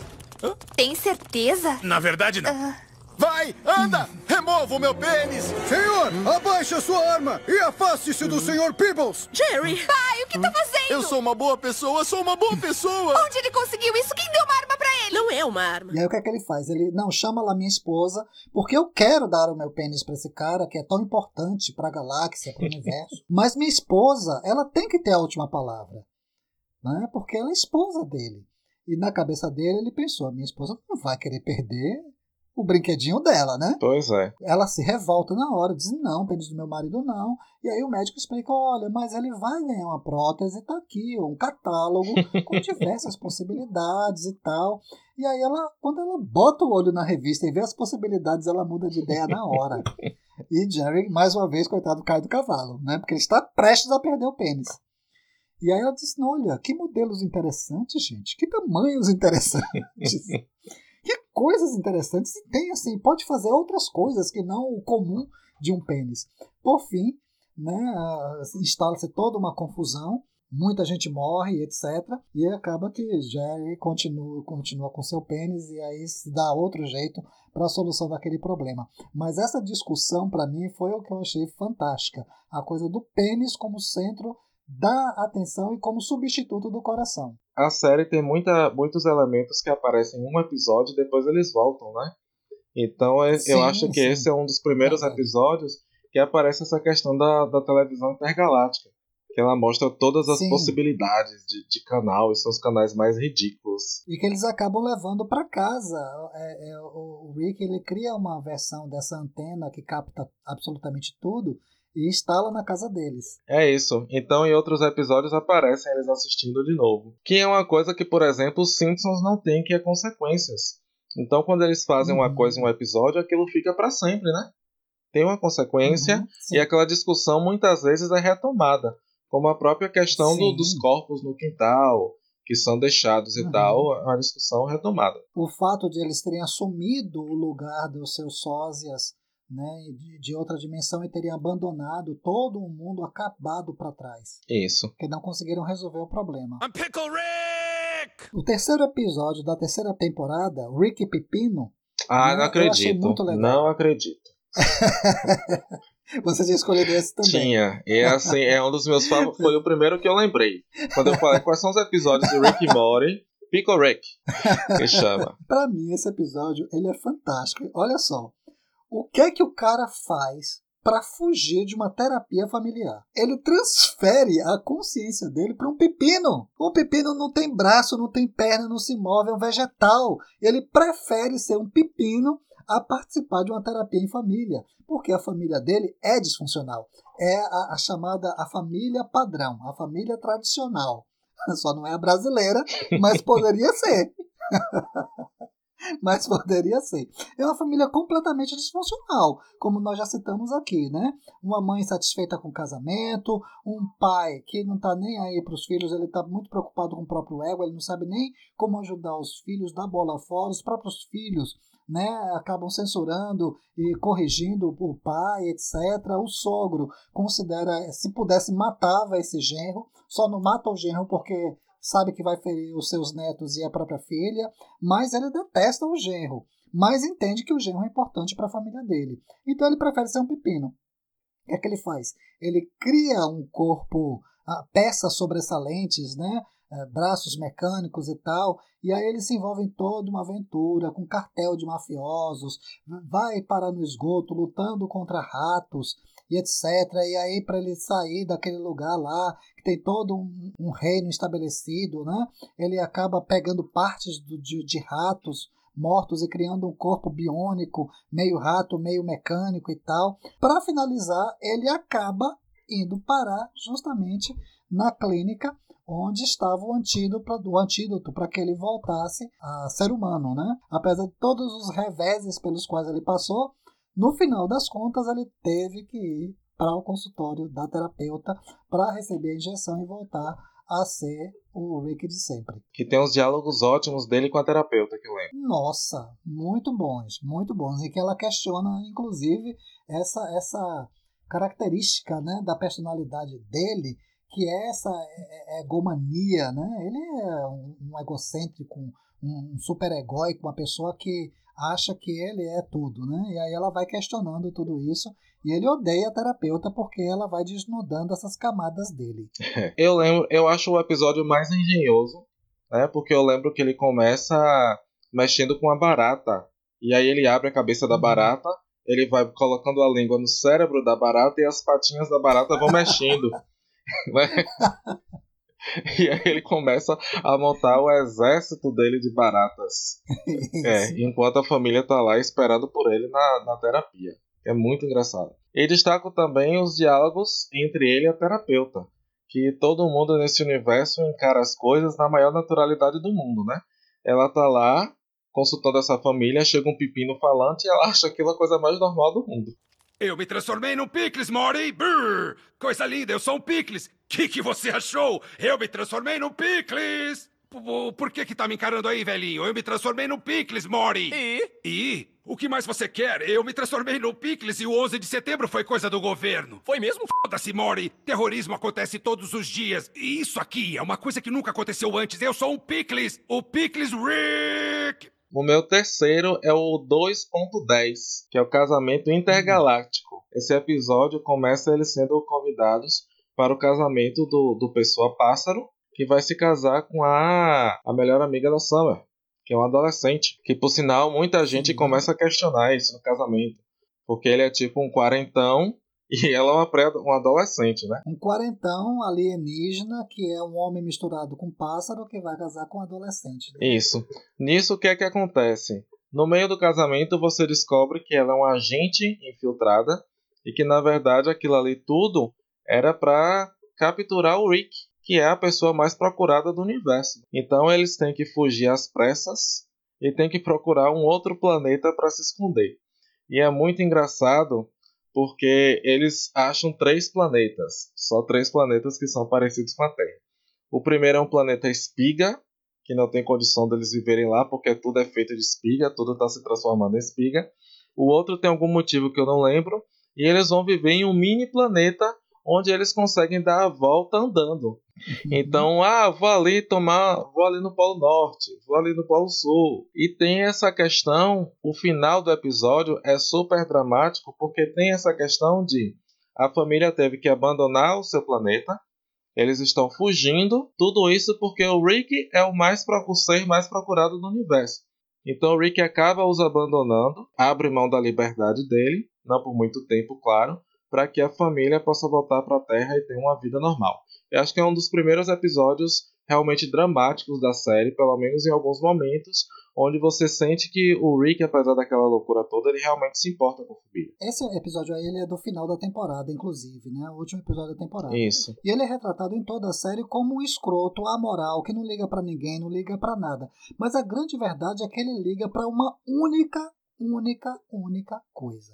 [SPEAKER 4] Tem certeza?
[SPEAKER 3] Na verdade, não. Uh... Vai, anda! Remova o meu pênis!
[SPEAKER 5] Senhor, abaixe a sua arma e afaste-se do Sr. Peebles!
[SPEAKER 4] Jerry! Pai, o que tá fazendo?
[SPEAKER 3] Eu sou uma boa pessoa, sou uma boa pessoa!
[SPEAKER 4] Onde ele conseguiu isso? Quem deu uma arma pra ele?
[SPEAKER 6] Não é uma arma.
[SPEAKER 2] E aí o que é que ele faz? Ele, não, chama lá minha esposa, porque eu quero dar o meu pênis pra esse cara, que é tão importante pra galáxia, pro universo. Mas minha esposa, ela tem que ter a última palavra. Né? Porque ela é esposa dele. E na cabeça dele ele pensou: minha esposa não vai querer perder o brinquedinho dela, né?
[SPEAKER 1] Pois é.
[SPEAKER 2] Ela se revolta na hora, diz: não, pênis do meu marido não. E aí o médico explica: olha, mas ele vai ganhar uma prótese, tá aqui, um catálogo com diversas possibilidades e tal. E aí ela, quando ela bota o olho na revista e vê as possibilidades, ela muda de ideia na hora. E Jerry, mais uma vez, coitado, cai do cavalo, né? Porque ele está prestes a perder o pênis. E aí ela disse: olha, que modelos interessantes, gente, que tamanhos interessantes. coisas interessantes e tem assim, pode fazer outras coisas que não o comum de um pênis. Por fim, né, instala-se toda uma confusão, muita gente morre, etc. E acaba que Jerry continua, continua com seu pênis e aí se dá outro jeito para a solução daquele problema. Mas essa discussão, para mim, foi o que eu achei fantástica. A coisa do pênis como centro da atenção e como substituto do coração.
[SPEAKER 1] A série tem muita, muitos elementos que aparecem em um episódio e depois eles voltam, né? Então é, sim, eu acho que sim. esse é um dos primeiros episódios que aparece essa questão da, da televisão intergaláctica. Que ela mostra todas as sim. possibilidades de, de canal, e são os canais mais ridículos.
[SPEAKER 2] E que eles acabam levando para casa. É, é, o Rick ele cria uma versão dessa antena que capta absolutamente tudo e instala na casa deles.
[SPEAKER 1] É isso. Então, em outros episódios aparecem eles assistindo de novo. Que é uma coisa que, por exemplo, os Simpsons não tem, que é consequências. Então, quando eles fazem uhum. uma coisa em um episódio, aquilo fica para sempre, né? Tem uma consequência uhum, e aquela discussão muitas vezes é retomada, como a própria questão do, dos corpos no quintal, que são deixados e uhum. tal, é uma discussão retomada.
[SPEAKER 2] O fato de eles terem assumido o lugar dos seus sósias né, de, de, outra dimensão e teriam abandonado todo o mundo acabado para trás.
[SPEAKER 1] Isso.
[SPEAKER 2] Que não conseguiram resolver o problema. O terceiro episódio da terceira temporada, Rick Pepino.
[SPEAKER 1] Ah, né, não acredito. Não acredito.
[SPEAKER 2] Você tinha escolhido esse também.
[SPEAKER 1] Tinha. E assim, é um dos meus favoritos. Foi o primeiro que eu lembrei. Quando eu falei quais são os episódios de Rick e Morty, Pico Rick, que chama.
[SPEAKER 2] pra mim, esse episódio, ele é fantástico. Olha só. O que é que o cara faz para fugir de uma terapia familiar. Ele transfere a consciência dele para um pepino. O pepino não tem braço, não tem perna, não se move, é um vegetal. Ele prefere ser um pepino a participar de uma terapia em família, porque a família dele é disfuncional. É a, a chamada a família padrão, a família tradicional. Só não é a brasileira, mas poderia ser. mas poderia ser. É uma família completamente disfuncional, como nós já citamos aqui, né? Uma mãe insatisfeita com o casamento, um pai que não está nem aí para os filhos, ele está muito preocupado com o próprio ego, ele não sabe nem como ajudar os filhos, dar bola fora, os próprios filhos né, acabam censurando e corrigindo o pai, etc. O sogro considera, se pudesse, matava esse genro, só não mata o genro porque sabe que vai ferir os seus netos e a própria filha, mas ele detesta o genro, mas entende que o genro é importante para a família dele. Então ele prefere ser um pepino. O que é que ele faz? Ele cria um corpo, ah, peças sobressalentes, né? é, braços mecânicos e tal, e aí ele se envolve em toda uma aventura com cartel de mafiosos, vai parar no esgoto lutando contra ratos e etc. E aí para ele sair daquele lugar lá que tem todo um, um reino estabelecido, né? Ele acaba pegando partes do, de, de ratos mortos e criando um corpo biônico, meio rato, meio mecânico e tal. Para finalizar, ele acaba indo parar justamente na clínica onde estava o antídoto, o antídoto para que ele voltasse a ser humano, né? Apesar de todos os reveses pelos quais ele passou, no final das contas ele teve que ir para o consultório da terapeuta para receber a injeção e voltar a ser o Rick de sempre.
[SPEAKER 1] Que tem uns diálogos ótimos dele com a terapeuta, que eu lembro.
[SPEAKER 2] Nossa, muito bons, muito bons. E que ela questiona, inclusive, essa, essa característica né, da personalidade dele que é essa é, é, egomania, né? Ele é um, um egocêntrico, um, um super egóico, uma pessoa que acha que ele é tudo, né? E aí ela vai questionando tudo isso e ele odeia a terapeuta porque ela vai desnudando essas camadas dele.
[SPEAKER 1] Eu lembro, eu acho o episódio mais engenhoso, né? Porque eu lembro que ele começa mexendo com a barata e aí ele abre a cabeça da uhum. barata, ele vai colocando a língua no cérebro da barata e as patinhas da barata vão mexendo. Né? E aí ele começa a montar o exército dele de baratas. É, enquanto a família tá lá esperando por ele na, na terapia. É muito engraçado. E destaco também os diálogos entre ele e a terapeuta. Que todo mundo nesse universo encara as coisas na maior naturalidade do mundo, né? Ela tá lá consultando essa família, chega um pepino falante e ela acha aquilo a coisa mais normal do mundo.
[SPEAKER 3] Eu me transformei num picles, Morty! Brrr! Coisa linda, eu sou um picles! Que que você achou? Eu me transformei num picles! Por que que tá me encarando aí, velhinho? Eu me transformei num picles, Morty!
[SPEAKER 6] E?
[SPEAKER 3] E? O que mais você quer? Eu me transformei no picles e o 11 de setembro foi coisa do governo.
[SPEAKER 6] Foi mesmo?
[SPEAKER 3] Foda-se, Morty! Terrorismo acontece todos os dias. E isso aqui é uma coisa que nunca aconteceu antes. Eu sou um picles! O picles Rick!
[SPEAKER 1] O meu terceiro é o 2.10, que é o casamento intergaláctico. Esse episódio começa eles sendo convidados para o casamento do, do Pessoa Pássaro, que vai se casar com a, a melhor amiga da Summer, que é um adolescente. Que por sinal muita gente começa a questionar isso no casamento. Porque ele é tipo um quarentão e ela é uma, pré, uma adolescente, né?
[SPEAKER 2] Um quarentão alienígena que é um homem misturado com um pássaro que vai casar com um adolescente.
[SPEAKER 1] Né? Isso. Nisso o que é que acontece? No meio do casamento você descobre que ela é uma agente infiltrada e que na verdade aquilo ali tudo era para capturar o Rick, que é a pessoa mais procurada do universo. Então eles têm que fugir às pressas e têm que procurar um outro planeta para se esconder. E é muito engraçado porque eles acham três planetas, só três planetas que são parecidos com a Terra. O primeiro é um planeta espiga, que não tem condição deles viverem lá, porque tudo é feito de espiga, tudo está se transformando em espiga. O outro tem algum motivo que eu não lembro, e eles vão viver em um mini planeta onde eles conseguem dar a volta andando. Então, ah, vou ali tomar, vou ali no Polo Norte, vou ali no Polo Sul. E tem essa questão, o final do episódio é super dramático porque tem essa questão de a família teve que abandonar o seu planeta. Eles estão fugindo, tudo isso porque o Rick é o mais o ser mais procurado do universo. Então o Rick acaba os abandonando, abre mão da liberdade dele, não por muito tempo, claro, para que a família possa voltar para a Terra e ter uma vida normal. Eu acho que é um dos primeiros episódios realmente dramáticos da série, pelo menos em alguns momentos, onde você sente que o Rick, apesar daquela loucura toda, ele realmente se importa com a família.
[SPEAKER 2] Esse episódio aí ele é do final da temporada, inclusive, né? O último episódio da temporada.
[SPEAKER 1] Isso.
[SPEAKER 2] E ele é retratado em toda a série como um escroto, amoral, que não liga para ninguém, não liga para nada. Mas a grande verdade é que ele liga para uma única, única, única coisa: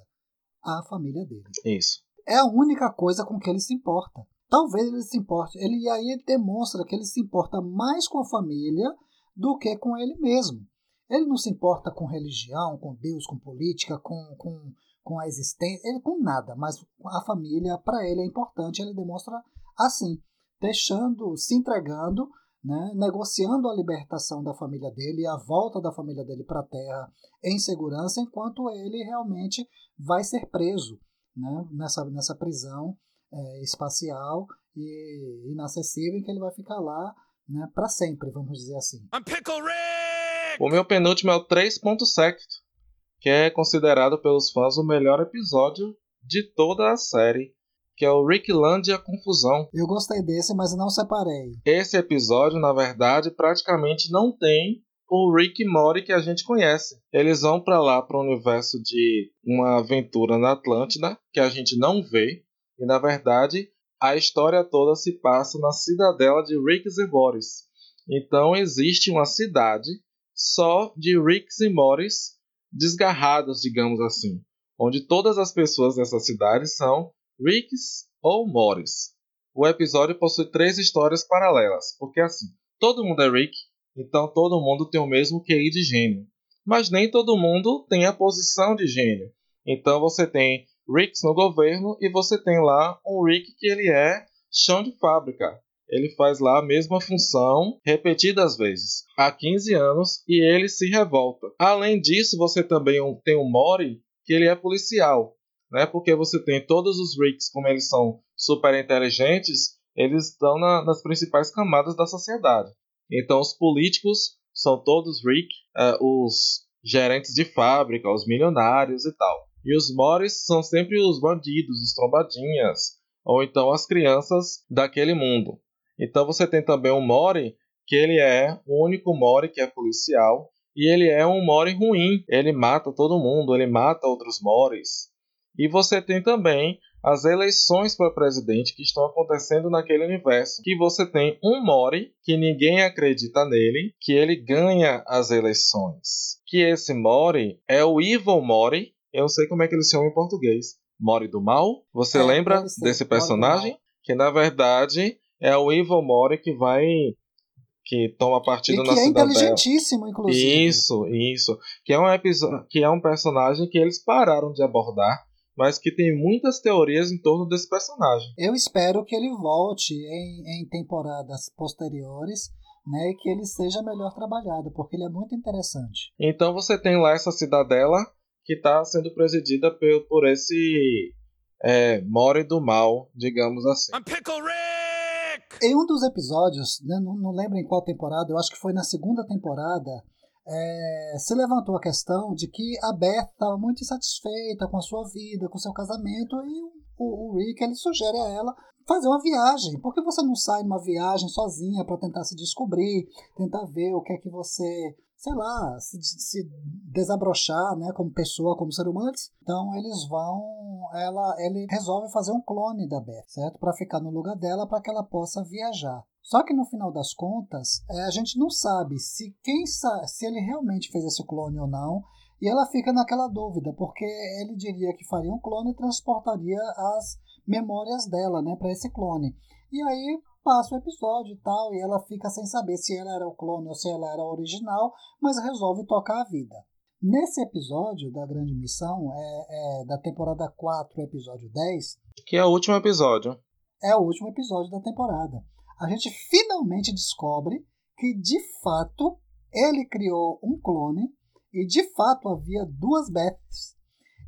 [SPEAKER 2] a família dele.
[SPEAKER 1] Isso.
[SPEAKER 2] É a única coisa com que ele se importa. Talvez ele se importe, ele aí ele demonstra que ele se importa mais com a família do que com ele mesmo. Ele não se importa com religião, com Deus, com política, com, com, com a existência, ele com nada, mas a família para ele é importante, ele demonstra assim, deixando, se entregando, né, negociando a libertação da família dele e a volta da família dele para a Terra em segurança, enquanto ele realmente vai ser preso né, nessa, nessa prisão é, espacial e inacessível que ele vai ficar lá né, para sempre, vamos dizer assim.
[SPEAKER 1] O meu penúltimo é o 3.7, que é considerado pelos fãs o melhor episódio de toda a série, que é o Rickland e a Confusão.
[SPEAKER 2] Eu gostei desse, mas não separei.
[SPEAKER 1] Esse episódio, na verdade, praticamente não tem o Rick e Morty que a gente conhece. Eles vão para lá para o universo de uma aventura na Atlântida que a gente não vê, e na verdade, a história toda se passa na cidadela de Ricks e Morris. Então existe uma cidade só de Ricks e Morris desgarrados, digamos assim, onde todas as pessoas dessa cidade são Ricks ou Morris. O episódio possui três histórias paralelas, porque assim, todo mundo é Rick, então todo mundo tem o mesmo QI de gênio. Mas nem todo mundo tem a posição de gênio. Então você tem Ricks no governo e você tem lá um Rick que ele é chão de fábrica. Ele faz lá a mesma função repetidas vezes há 15 anos e ele se revolta. Além disso, você também tem o Mori que ele é policial, né? Porque você tem todos os Ricks, como eles são super inteligentes, eles estão na, nas principais camadas da sociedade. Então, os políticos são todos Rick, uh, os gerentes de fábrica, os milionários e tal. E os Morris são sempre os bandidos, os trombadinhas, ou então as crianças daquele mundo. Então você tem também o Mori, que ele é o único Mori que é policial, e ele é um Mori ruim. Ele mata todo mundo, ele mata outros Moris. E você tem também as eleições para presidente que estão acontecendo naquele universo. Que você tem um Mori, que ninguém acredita nele, que ele ganha as eleições. Que esse Mori é o Evil Mori, eu não sei como é que eles chamam em português. Mori do Mal? Você é, lembra desse personagem? Que na verdade é o Evil Mori que vai. que toma partido
[SPEAKER 2] e
[SPEAKER 1] na
[SPEAKER 2] que
[SPEAKER 1] é cidadela.
[SPEAKER 2] inteligentíssimo, inclusive.
[SPEAKER 1] Isso, isso. Que é, um episódio, que é um personagem que eles pararam de abordar, mas que tem muitas teorias em torno desse personagem.
[SPEAKER 2] Eu espero que ele volte em, em temporadas posteriores. Né, e que ele seja melhor trabalhado, porque ele é muito interessante.
[SPEAKER 1] Então você tem lá essa cidadela que está sendo presidida por, por esse é, More do Mal, digamos assim.
[SPEAKER 2] Em um dos episódios, né, não, não lembro em qual temporada, eu acho que foi na segunda temporada, é, se levantou a questão de que a Beth estava muito insatisfeita com a sua vida, com seu casamento, e o, o Rick ele sugere a ela fazer uma viagem. Por que você não sai numa viagem sozinha para tentar se descobrir, tentar ver o que é que você sei lá, se, se desabrochar, né, como pessoa, como ser humano. Então eles vão, ela, ele resolve fazer um clone da Beth, certo? Para ficar no lugar dela, para que ela possa viajar. Só que no final das contas, é, a gente não sabe se quem se ele realmente fez esse clone ou não. E ela fica naquela dúvida, porque ele diria que faria um clone e transportaria as memórias dela, né, para esse clone. E aí passa o episódio e tal, e ela fica sem saber se ela era o clone ou se ela era a original, mas resolve tocar a vida. Nesse episódio da Grande Missão, é, é da temporada 4, episódio 10.
[SPEAKER 1] Que é o último episódio.
[SPEAKER 2] é o último episódio da temporada. A gente finalmente descobre que, de fato, ele criou um clone e, de fato, havia duas Beths.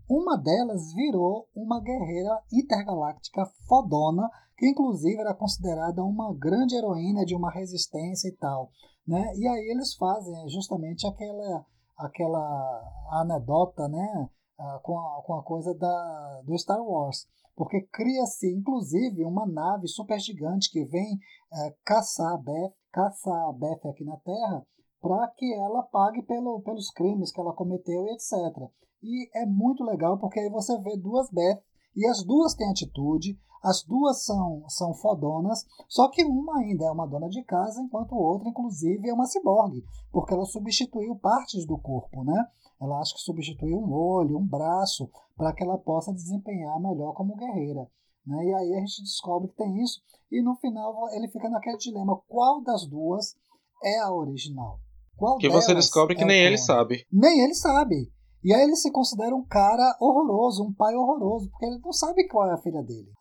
[SPEAKER 2] Uma delas virou uma guerreira intergaláctica fodona, que inclusive era considerada uma grande heroína de uma resistência e tal. Né? E aí eles fazem justamente aquela, aquela anedota né? Ah, com, a, com a coisa da, do Star Wars porque cria-se inclusive uma nave super gigante que vem é, caçar a Beth, caçar a Beth aqui na Terra para que ela pague pelo, pelos crimes que ela cometeu e etc. E é muito legal porque aí você vê duas Beth e as duas têm atitude, as duas são, são fodonas, só que uma ainda é uma dona de casa, enquanto outra, inclusive, é uma ciborgue, porque ela substituiu partes do corpo, né? Ela acha que substituiu um olho, um braço, para que ela possa desempenhar melhor como guerreira. Né? E aí a gente descobre que tem isso, e no final ele fica naquele dilema: qual das duas é a original? Qual
[SPEAKER 1] que você descobre que é nem ele sabe.
[SPEAKER 2] Nem ele sabe. E aí ele se considera um cara horroroso, um pai horroroso, porque ele não sabe qual é a filha dele.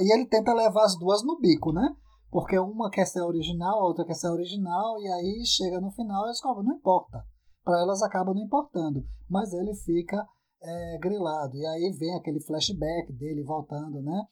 [SPEAKER 2] E ele tenta levar as duas no bico, né? Porque uma quer ser original, a outra quer ser original, e aí chega no final e descobre, não importa. Para elas acaba não importando. Mas ele fica é, grilado. E aí vem aquele flashback dele voltando, né?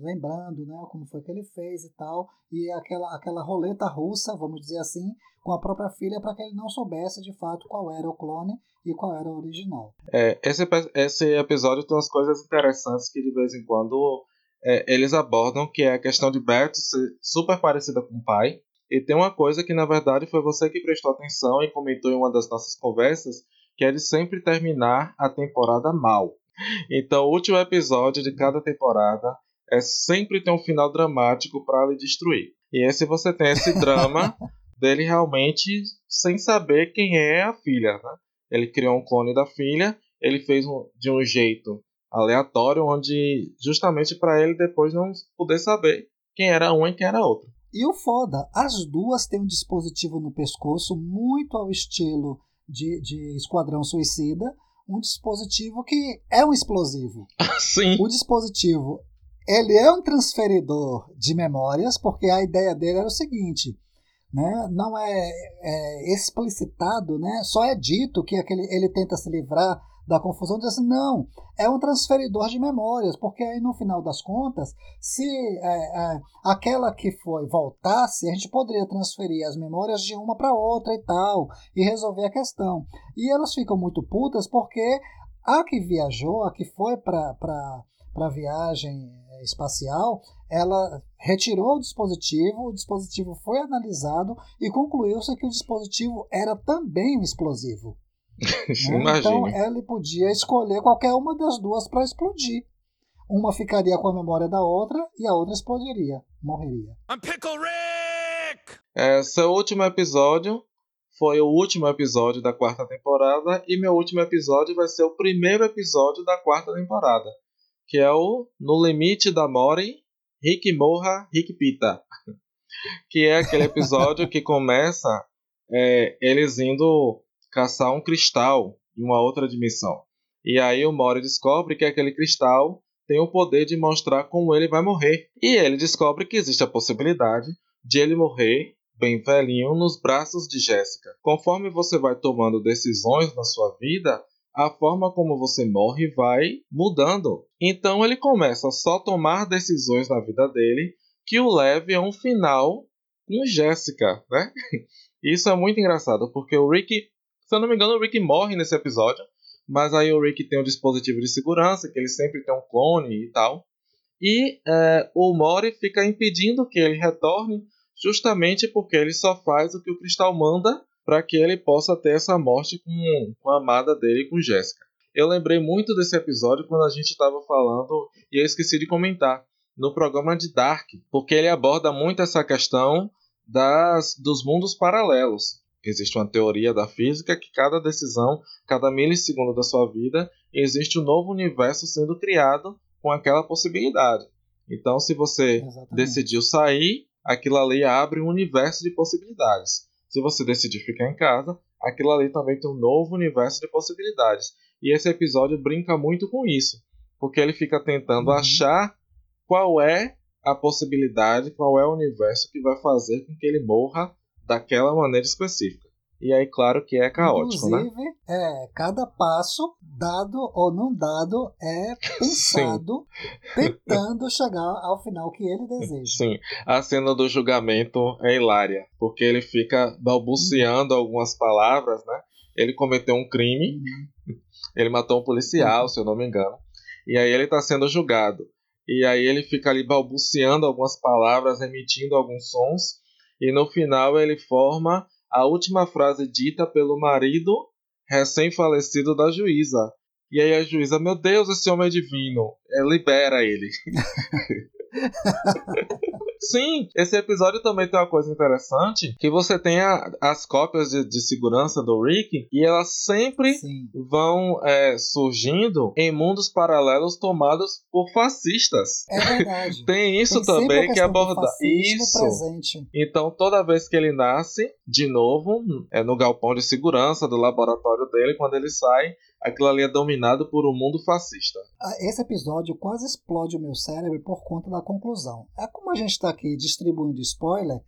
[SPEAKER 2] Lembrando, né, como foi que ele fez e tal, e aquela aquela roleta russa, vamos dizer assim, com a própria filha para que ele não soubesse de fato qual era o clone e qual era o original.
[SPEAKER 1] É, esse, esse episódio tem umas coisas interessantes que de vez em quando é, eles abordam, que é a questão de Bert ser super parecida com o pai. E tem uma coisa que na verdade foi você que prestou atenção e comentou em uma das nossas conversas, que é de sempre terminar a temporada mal. Então, o último episódio de cada temporada é sempre ter um final dramático para lhe destruir. E esse você tem esse drama dele realmente sem saber quem é a filha. Né? Ele criou um clone da filha, ele fez um, de um jeito aleatório, onde justamente para ele depois não poder saber quem era um e quem era outro.
[SPEAKER 2] E o foda, as duas têm um dispositivo no pescoço muito ao estilo de, de Esquadrão Suicida, um dispositivo que é um explosivo.
[SPEAKER 1] Sim.
[SPEAKER 2] O dispositivo, ele é um transferidor de memórias, porque a ideia dele era o seguinte, né? não é, é explicitado, né? só é dito que aquele, ele tenta se livrar da confusão, diz assim, não, é um transferidor de memórias, porque aí no final das contas, se é, é, aquela que foi voltasse, a gente poderia transferir as memórias de uma para outra e tal, e resolver a questão. E elas ficam muito putas porque a que viajou, a que foi para a viagem espacial, ela retirou o dispositivo, o dispositivo foi analisado e concluiu-se que o dispositivo era também um explosivo.
[SPEAKER 1] Né?
[SPEAKER 2] Então ele podia escolher qualquer uma das duas para explodir. Uma ficaria com a memória da outra e a outra explodiria, morreria.
[SPEAKER 1] É, seu último episódio foi o último episódio da quarta temporada e meu último episódio vai ser o primeiro episódio da quarta temporada, que é o No Limite da Mori, Rick Morra, Rick Pita. que é aquele episódio que começa é, eles indo caçar um cristal em uma outra dimensão. E aí o Mori descobre que aquele cristal tem o poder de mostrar como ele vai morrer. E ele descobre que existe a possibilidade de ele morrer bem velhinho nos braços de Jéssica. Conforme você vai tomando decisões na sua vida, a forma como você morre vai mudando. Então ele começa a só tomar decisões na vida dele que o leve a um final com Jéssica, né? Isso é muito engraçado, porque o Rick se eu não me engano, o Rick morre nesse episódio. Mas aí o Rick tem um dispositivo de segurança, que ele sempre tem um clone e tal. E é, o Mori fica impedindo que ele retorne, justamente porque ele só faz o que o Cristal manda para que ele possa ter essa morte com, com a amada dele, com Jéssica. Eu lembrei muito desse episódio quando a gente estava falando, e eu esqueci de comentar, no programa de Dark, porque ele aborda muito essa questão das, dos mundos paralelos. Existe uma teoria da física que cada decisão, cada milissegundo da sua vida, existe um novo universo sendo criado com aquela possibilidade. Então, se você Exatamente. decidiu sair, aquilo ali abre um universo de possibilidades. Se você decidir ficar em casa, aquilo ali também tem um novo universo de possibilidades. E esse episódio brinca muito com isso, porque ele fica tentando uhum. achar qual é a possibilidade, qual é o universo que vai fazer com que ele morra daquela maneira específica. E aí, claro que é caótico,
[SPEAKER 2] Inclusive,
[SPEAKER 1] né?
[SPEAKER 2] É, cada passo, dado ou não dado, é pensado, tentando chegar ao final que ele deseja.
[SPEAKER 1] Sim, a cena do julgamento é hilária, porque ele fica balbuciando uhum. algumas palavras, né? Ele cometeu um crime, uhum. ele matou um policial, uhum. se eu não me engano, e aí ele está sendo julgado. E aí ele fica ali balbuciando algumas palavras, emitindo alguns sons, e no final ele forma a última frase dita pelo marido recém-falecido da juíza. E aí a juíza, meu Deus, esse homem é divino. É, libera ele. Sim, esse episódio também tem uma coisa interessante, que você tem a, as cópias de, de, segurança do Rick e elas sempre Sim. vão é, surgindo em mundos paralelos tomados por fascistas.
[SPEAKER 2] É verdade.
[SPEAKER 1] tem isso tem também que aborda isso.
[SPEAKER 2] Presente.
[SPEAKER 1] Então toda vez que ele nasce, de novo, é no galpão de segurança do laboratório dele, quando ele sai, aquilo ali é dominado por um mundo fascista.
[SPEAKER 2] Ah, esse episódio quase explode o meu cérebro por conta da conclusão. É como a gente está aqui distribuindo spoiler,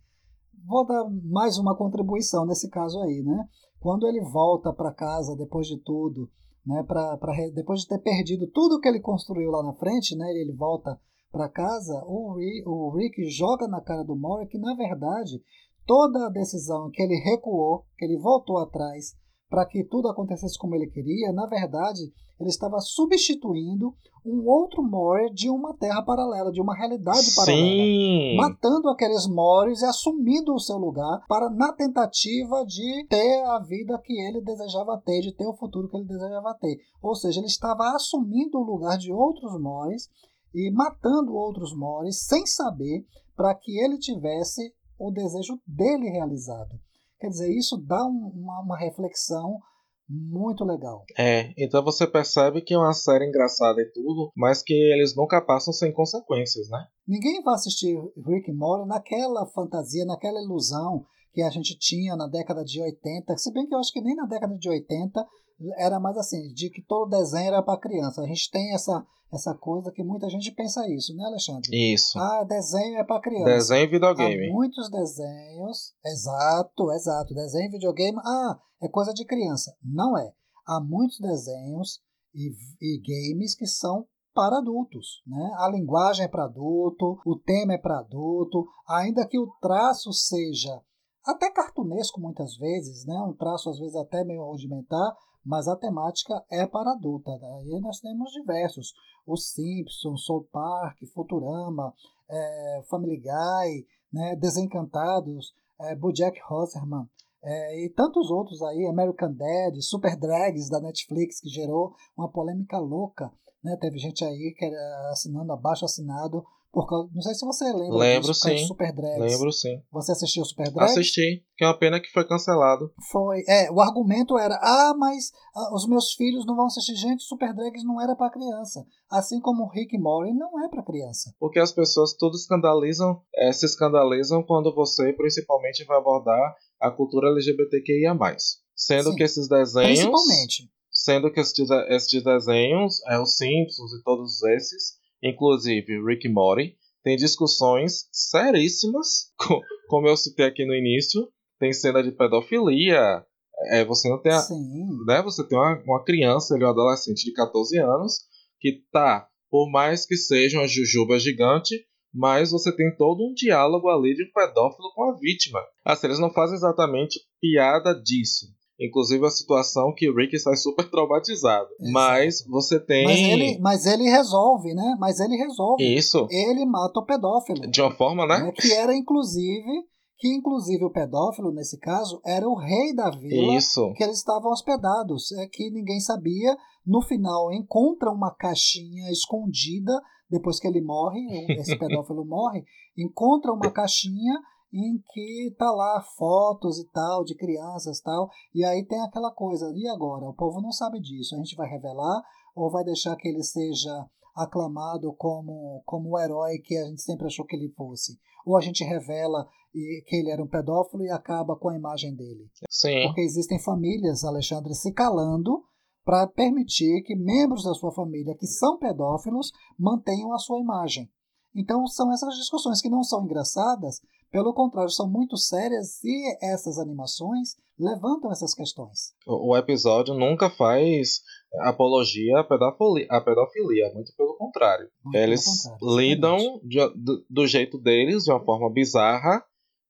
[SPEAKER 2] vou dar mais uma contribuição nesse caso aí, né? Quando ele volta para casa depois de tudo, né? Pra, pra, depois de ter perdido tudo que ele construiu lá na frente, né? Ele volta para casa, o Rick, o Rick joga na cara do Mori que na verdade toda a decisão que ele recuou, que ele voltou atrás, para que tudo acontecesse como ele queria, na verdade, ele estava substituindo um outro Moria de uma terra paralela, de uma realidade paralela,
[SPEAKER 1] Sim.
[SPEAKER 2] matando aqueles Moris e assumindo o seu lugar para na tentativa de ter a vida que ele desejava ter, de ter o futuro que ele desejava ter. Ou seja, ele estava assumindo o lugar de outros Moris e matando outros Moris sem saber para que ele tivesse o desejo dele realizado. Quer dizer, isso dá um, uma, uma reflexão muito legal.
[SPEAKER 1] É, então você percebe que é uma série engraçada e tudo, mas que eles nunca passam sem consequências, né?
[SPEAKER 2] Ninguém vai assistir Rick and Morty naquela fantasia, naquela ilusão que a gente tinha na década de 80, se bem que eu acho que nem na década de 80 era mais assim, de que todo desenho era para criança. A gente tem essa essa coisa que muita gente pensa isso, né, Alexandre?
[SPEAKER 1] Isso.
[SPEAKER 2] Ah, desenho é para criança.
[SPEAKER 1] Desenho e videogame.
[SPEAKER 2] Há muitos desenhos, exato, exato. Desenho e videogame, ah, é coisa de criança. Não é. Há muitos desenhos e, e games que são para adultos, né? A linguagem é para adulto, o tema é para adulto, ainda que o traço seja até cartunesco muitas vezes, né? Um traço às vezes até meio rudimentar, mas a temática é para adulta. Daí né? nós temos diversos: Os Simpsons, Soul Park, Futurama, é, Family Guy, né, Desencantados, é, BoJack Horseman. É, e tantos outros aí, American Dad, Super Drags da Netflix, que gerou uma polêmica louca. Né? Teve gente aí que era assinando abaixo assinado por causa, não sei se você lembra
[SPEAKER 1] Lembro sim.
[SPEAKER 2] Super Drags.
[SPEAKER 1] Lembro sim.
[SPEAKER 2] Você assistiu Super Drags?
[SPEAKER 1] Assisti, que é uma pena que foi cancelado.
[SPEAKER 2] Foi. É, o argumento era: "Ah, mas ah, os meus filhos não vão assistir gente, Super Drags não era para criança". Assim como Rick e Morty não é para criança.
[SPEAKER 1] Porque as pessoas tudo escandalizam, é, se escandalizam quando você principalmente vai abordar a cultura LGBTQIA+. Sendo Sim, que esses desenhos
[SPEAKER 2] Principalmente.
[SPEAKER 1] Sendo que esses, esses desenhos, é, os Simpsons e todos esses, inclusive Rick Morty, tem discussões seríssimas, como eu citei aqui no início, tem cena de pedofilia, é, você não tem a, né, você tem uma, uma criança, ele é um adolescente de 14 anos, que tá, por mais que seja uma jujuba gigante, mas você tem todo um diálogo ali de um pedófilo com a vítima. Assim, eles não fazem exatamente piada disso. Inclusive a situação que o Rick sai super traumatizado. Exato. Mas você tem.
[SPEAKER 2] Mas ele, mas ele resolve, né? Mas ele resolve.
[SPEAKER 1] Isso.
[SPEAKER 2] Ele mata o pedófilo.
[SPEAKER 1] De uma forma, né?
[SPEAKER 2] né? Que era inclusive. Que inclusive o pedófilo, nesse caso, era o rei da vila
[SPEAKER 1] Isso.
[SPEAKER 2] que eles estavam hospedados. É que ninguém sabia. No final, encontra uma caixinha escondida depois que ele morre, esse pedófilo morre, encontra uma caixinha em que tá lá fotos e tal de crianças tal e aí tem aquela coisa e agora? O povo não sabe disso. A gente vai revelar ou vai deixar que ele seja aclamado como como o herói que a gente sempre achou que ele fosse? Ou a gente revela que ele era um pedófilo e acaba com a imagem dele?
[SPEAKER 1] Sim.
[SPEAKER 2] porque existem famílias Alexandre se calando para permitir que membros da sua família que são pedófilos mantenham a sua imagem Então são essas discussões que não são engraçadas, pelo contrário, são muito sérias e essas animações levantam essas questões.
[SPEAKER 1] O, episódio nunca faz apologia à pedofilia, à pedofilia muito pelo contrário. Muito Eles pelo contrário, lidam de, do, do, jeito deles, de uma forma bizarra,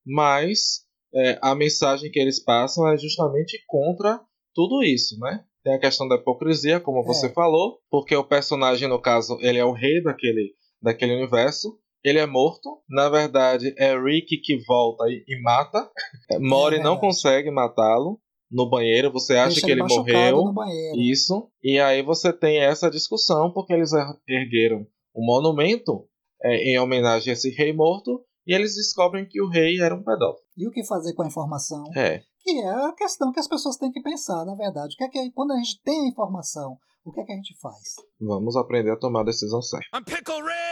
[SPEAKER 1] mas é, a mensagem que eles passam é justamente contra tudo isso, né? Tem a questão da hipocrisia, como você é. falou, porque o personagem, no caso, ele é o rei daquele, daquele universo, ele é morto. Na verdade, é Rick que volta e, e mata. Mori é não consegue matá-lo no banheiro. Você acha Deixa que ele, ele morreu. Isso. E aí você tem essa discussão porque eles er, ergueram um monumento é, em homenagem a esse rei morto. E eles descobrem que o rei era um pedófilo.
[SPEAKER 2] E o que fazer com a informação?
[SPEAKER 1] É.
[SPEAKER 2] Que é a questão que as pessoas têm que pensar, na verdade. O que é que, quando a gente tem a informação, o que é que a gente faz?
[SPEAKER 1] Vamos aprender a tomar a decisão certa. I'm Pickle Rick!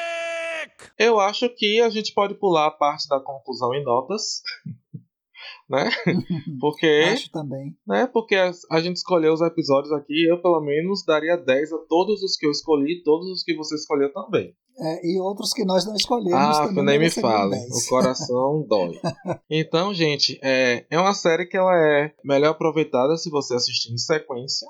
[SPEAKER 1] Eu acho que a gente pode pular a parte da conclusão em notas. né? Porque.
[SPEAKER 2] Acho também.
[SPEAKER 1] Né? Porque a, a, gente escolheu os episódios aqui, eu pelo menos daria 10 a todos os que eu escolhi, todos os que você escolheu também.
[SPEAKER 2] É, e outros que nós não escolhemos.
[SPEAKER 1] Ah, nem me fale. O coração dói. Então, gente, é, é uma série que ela é melhor aproveitada se você assistir em sequência.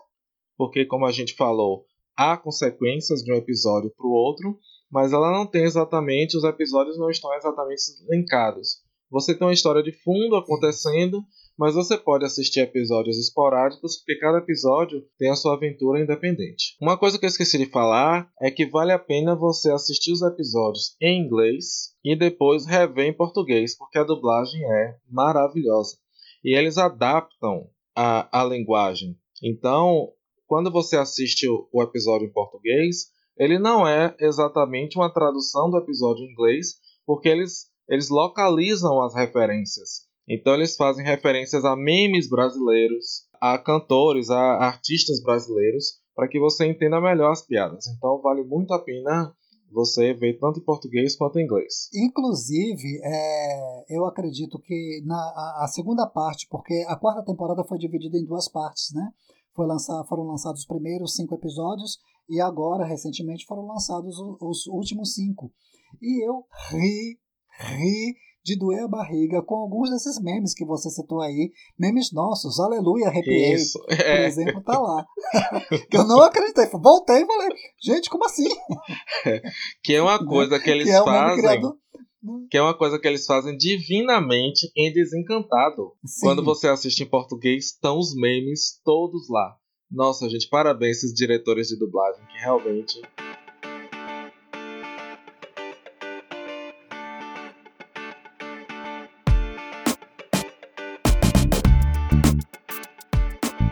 [SPEAKER 1] Porque, como a gente falou, há consequências de um episódio para o outro mas ela não tem exatamente, os episódios não estão exatamente linkados. Você tem uma história de fundo acontecendo, mas você pode assistir episódios esporádicos, porque cada episódio tem a sua aventura independente. Uma coisa que eu esqueci de falar é que vale a pena você assistir os episódios em inglês e depois rever em português, porque a dublagem é maravilhosa. E eles adaptam a, a linguagem. Então, quando você assiste o, o episódio em português, ele não é exatamente uma tradução do episódio em inglês, porque eles, eles localizam as referências. Então eles fazem referências a memes brasileiros, a cantores, a artistas brasileiros, para que você entenda melhor as piadas. Então vale muito a pena você ver tanto em português quanto em inglês.
[SPEAKER 2] Inclusive, é, eu acredito que na a, a, segunda parte, porque a quarta temporada foi dividida em duas partes, né? Foi lançar, foram lançados os primeiros cinco episódios e agora, recentemente, foram lançados os últimos cinco. E eu ri, ri de doer a barriga com alguns desses memes que você citou aí, memes nossos, aleluia, arrepiei, Isso, é. por exemplo, tá lá. que eu não acreditei, voltei e falei, gente, como assim?
[SPEAKER 1] É, que é uma coisa que eles que é fazem, que é uma coisa que eles fazem divinamente em Desencantado. Sim. Quando você assiste em português, estão os memes todos lá. Nossa, gente, parabéns esses diretores de dublagem que realmente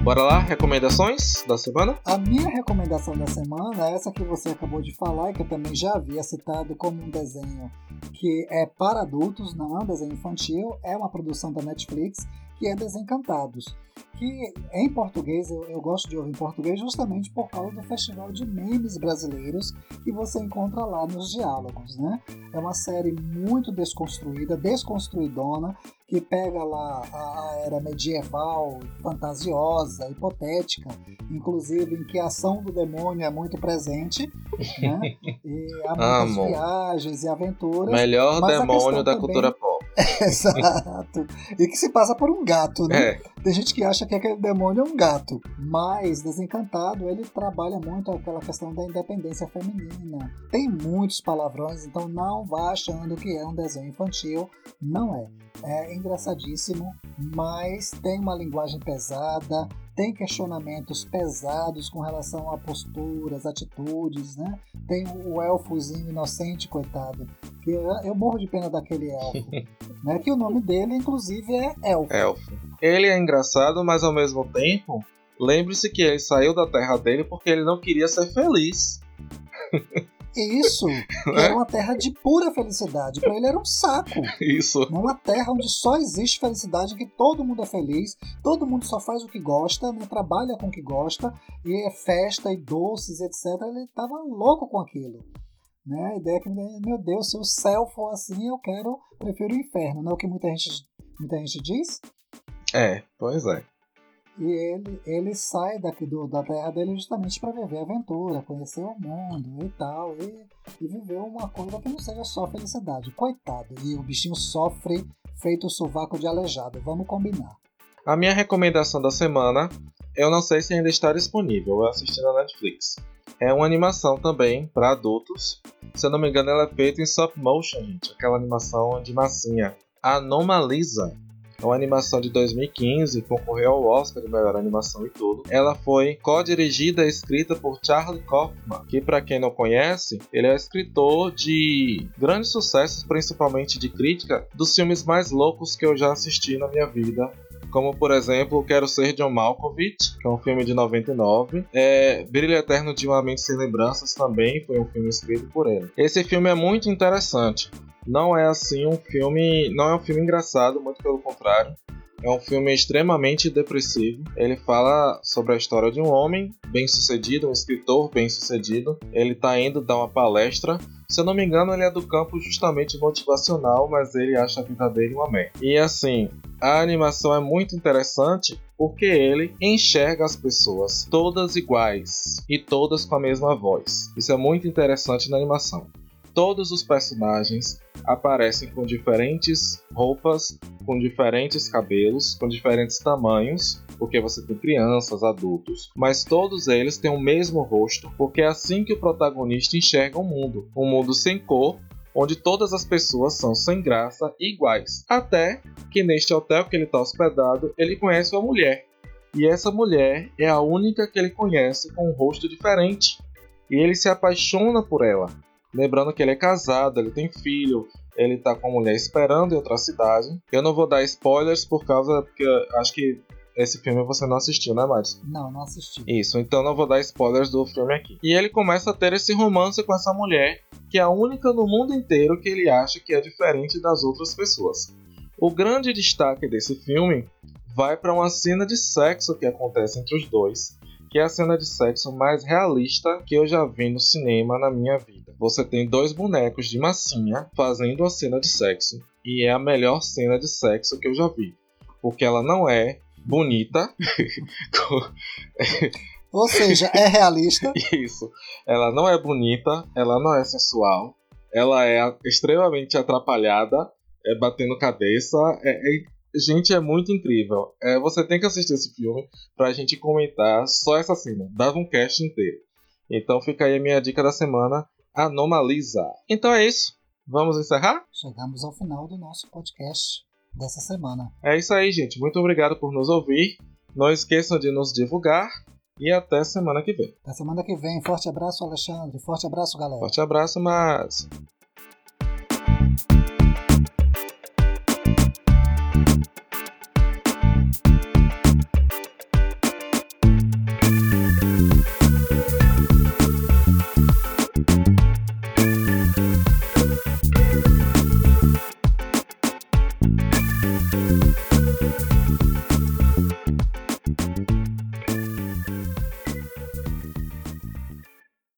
[SPEAKER 1] Bora lá, recomendações da semana?
[SPEAKER 2] A minha recomendação da semana é essa que você acabou de falar e que eu também já havia citado como um desenho que é para adultos, não é um desenho infantil, é uma produção da Netflix que é Desencantados que em português, eu, eu, gosto de ouvir em português justamente por causa do Festival de Memes Brasileiros que você encontra lá nos diálogos, né? É uma série muito desconstruída, desconstruidona, que pega lá a era medieval, fantasiosa, hipotética, inclusive em que a ação do demônio é muito presente, né? E há muitas Amo. viagens e aventuras.
[SPEAKER 1] Melhor demônio da também... cultura pop.
[SPEAKER 2] Exato. E que se passa por um gato, né? É. Tem gente que acha que aquele demônio é um gato, mas Desencantado ele trabalha muito aquela questão da independência feminina. Tem muitos palavrões, então não vá achando que é um desenho infantil. Não é. É engraçadíssimo, mas tem uma linguagem pesada, tem questionamentos pesados com relação a posturas, atitudes, né? Tem o elfozinho inocente, coitado, que eu, eu morro de pena daquele elfo, né? Que o nome dele, inclusive, é Elfo.
[SPEAKER 1] Elfo. Ele é engraçado, mas ao mesmo tempo, lembre-se que ele saiu da terra dele porque ele não queria ser feliz.
[SPEAKER 2] Isso, era uma terra de pura felicidade. Para ele era um saco.
[SPEAKER 1] Isso.
[SPEAKER 2] É uma terra onde só existe felicidade, que todo mundo é feliz, todo mundo só faz o que gosta, né? trabalha com o que gosta, e é festa e doces, etc. Ele tava louco com aquilo. Né? A ideia é que, meu Deus, se o céu for assim, eu quero, prefiro o inferno, não é o que muita gente, muita gente diz?
[SPEAKER 1] É, pois é.
[SPEAKER 2] E ele, ele sai daqui do, da terra dele justamente para viver aventura, conhecer o mundo e tal, e, e viver uma coisa que não seja só felicidade. Coitado, e o bichinho sofre feito o sovaco de aleijado, vamos combinar.
[SPEAKER 1] A minha recomendação da semana, eu não sei se ainda está disponível, eu assisti na Netflix. É uma animação também para adultos. Se eu não me engano, ela é feita em stop motion, gente, aquela animação de massinha. Anomalisa é uma animação de 2015, concorreu ao Oscar de melhor animação e tudo. Ela foi co-dirigida e escrita por Charlie Kaufman, que para quem não conhece, ele é escritor de grandes sucessos, principalmente de crítica, dos filmes mais loucos que eu já assisti na minha vida, como por exemplo Quero Ser John Malkovich, que é um filme de 99. É, Brilho Eterno de Uma Mente Sem Lembranças também foi um filme escrito por ele. Esse filme é muito interessante não é assim um filme. Não é um filme engraçado, muito pelo contrário. É um filme extremamente depressivo. Ele fala sobre a história de um homem bem sucedido, um escritor bem sucedido. Ele está indo dar uma palestra. Se eu não me engano, ele é do campo justamente motivacional, mas ele acha a vida dele uma merda. E assim, a animação é muito interessante porque ele enxerga as pessoas todas iguais e todas com a mesma voz. Isso é muito interessante na animação todos os personagens aparecem com diferentes roupas, com diferentes cabelos, com diferentes tamanhos, porque você tem crianças, adultos, mas todos eles têm o mesmo rosto, porque é assim que o protagonista enxerga o mundo, um mundo sem cor, onde todas as pessoas são sem graça e iguais. Até que neste hotel que ele está hospedado, ele conhece uma mulher. E essa mulher é a única que ele conhece com um rosto diferente. E ele se apaixona por ela. Lembrando que ele é casado, ele tem filho, ele tá com a mulher esperando em outra cidade. Eu não vou dar spoilers por causa. Porque acho que esse filme você não assistiu, né, Maris?
[SPEAKER 2] Não, não assisti.
[SPEAKER 1] Isso, então não vou dar spoilers do filme aqui. E ele começa a ter esse romance com essa mulher, que é a única no mundo inteiro que ele acha que é diferente das outras pessoas. O grande destaque desse filme vai para uma cena de sexo que acontece entre os dois, que é a cena de sexo mais realista que eu já vi no cinema na minha vida. Você tem dois bonecos de massinha fazendo uma cena de sexo, e é a melhor cena de sexo que eu já vi, porque ela não é bonita.
[SPEAKER 2] Ou seja, é realista.
[SPEAKER 1] Isso. Ela não é bonita, ela não é sensual, ela é extremamente atrapalhada, é batendo cabeça, é, é Gente, é muito incrível. É, você tem que assistir esse filme pra gente comentar só essa cena. Dava um cast inteiro. Então fica aí a minha dica da semana, Anomalisa. Então é isso. Vamos encerrar?
[SPEAKER 2] Chegamos ao final do nosso podcast dessa semana.
[SPEAKER 1] É isso aí, gente. Muito obrigado por nos ouvir. Não esqueçam de nos divulgar. E até semana que vem.
[SPEAKER 2] Até semana que vem. Forte abraço, Alexandre. Forte abraço, galera.
[SPEAKER 1] Forte abraço, mas.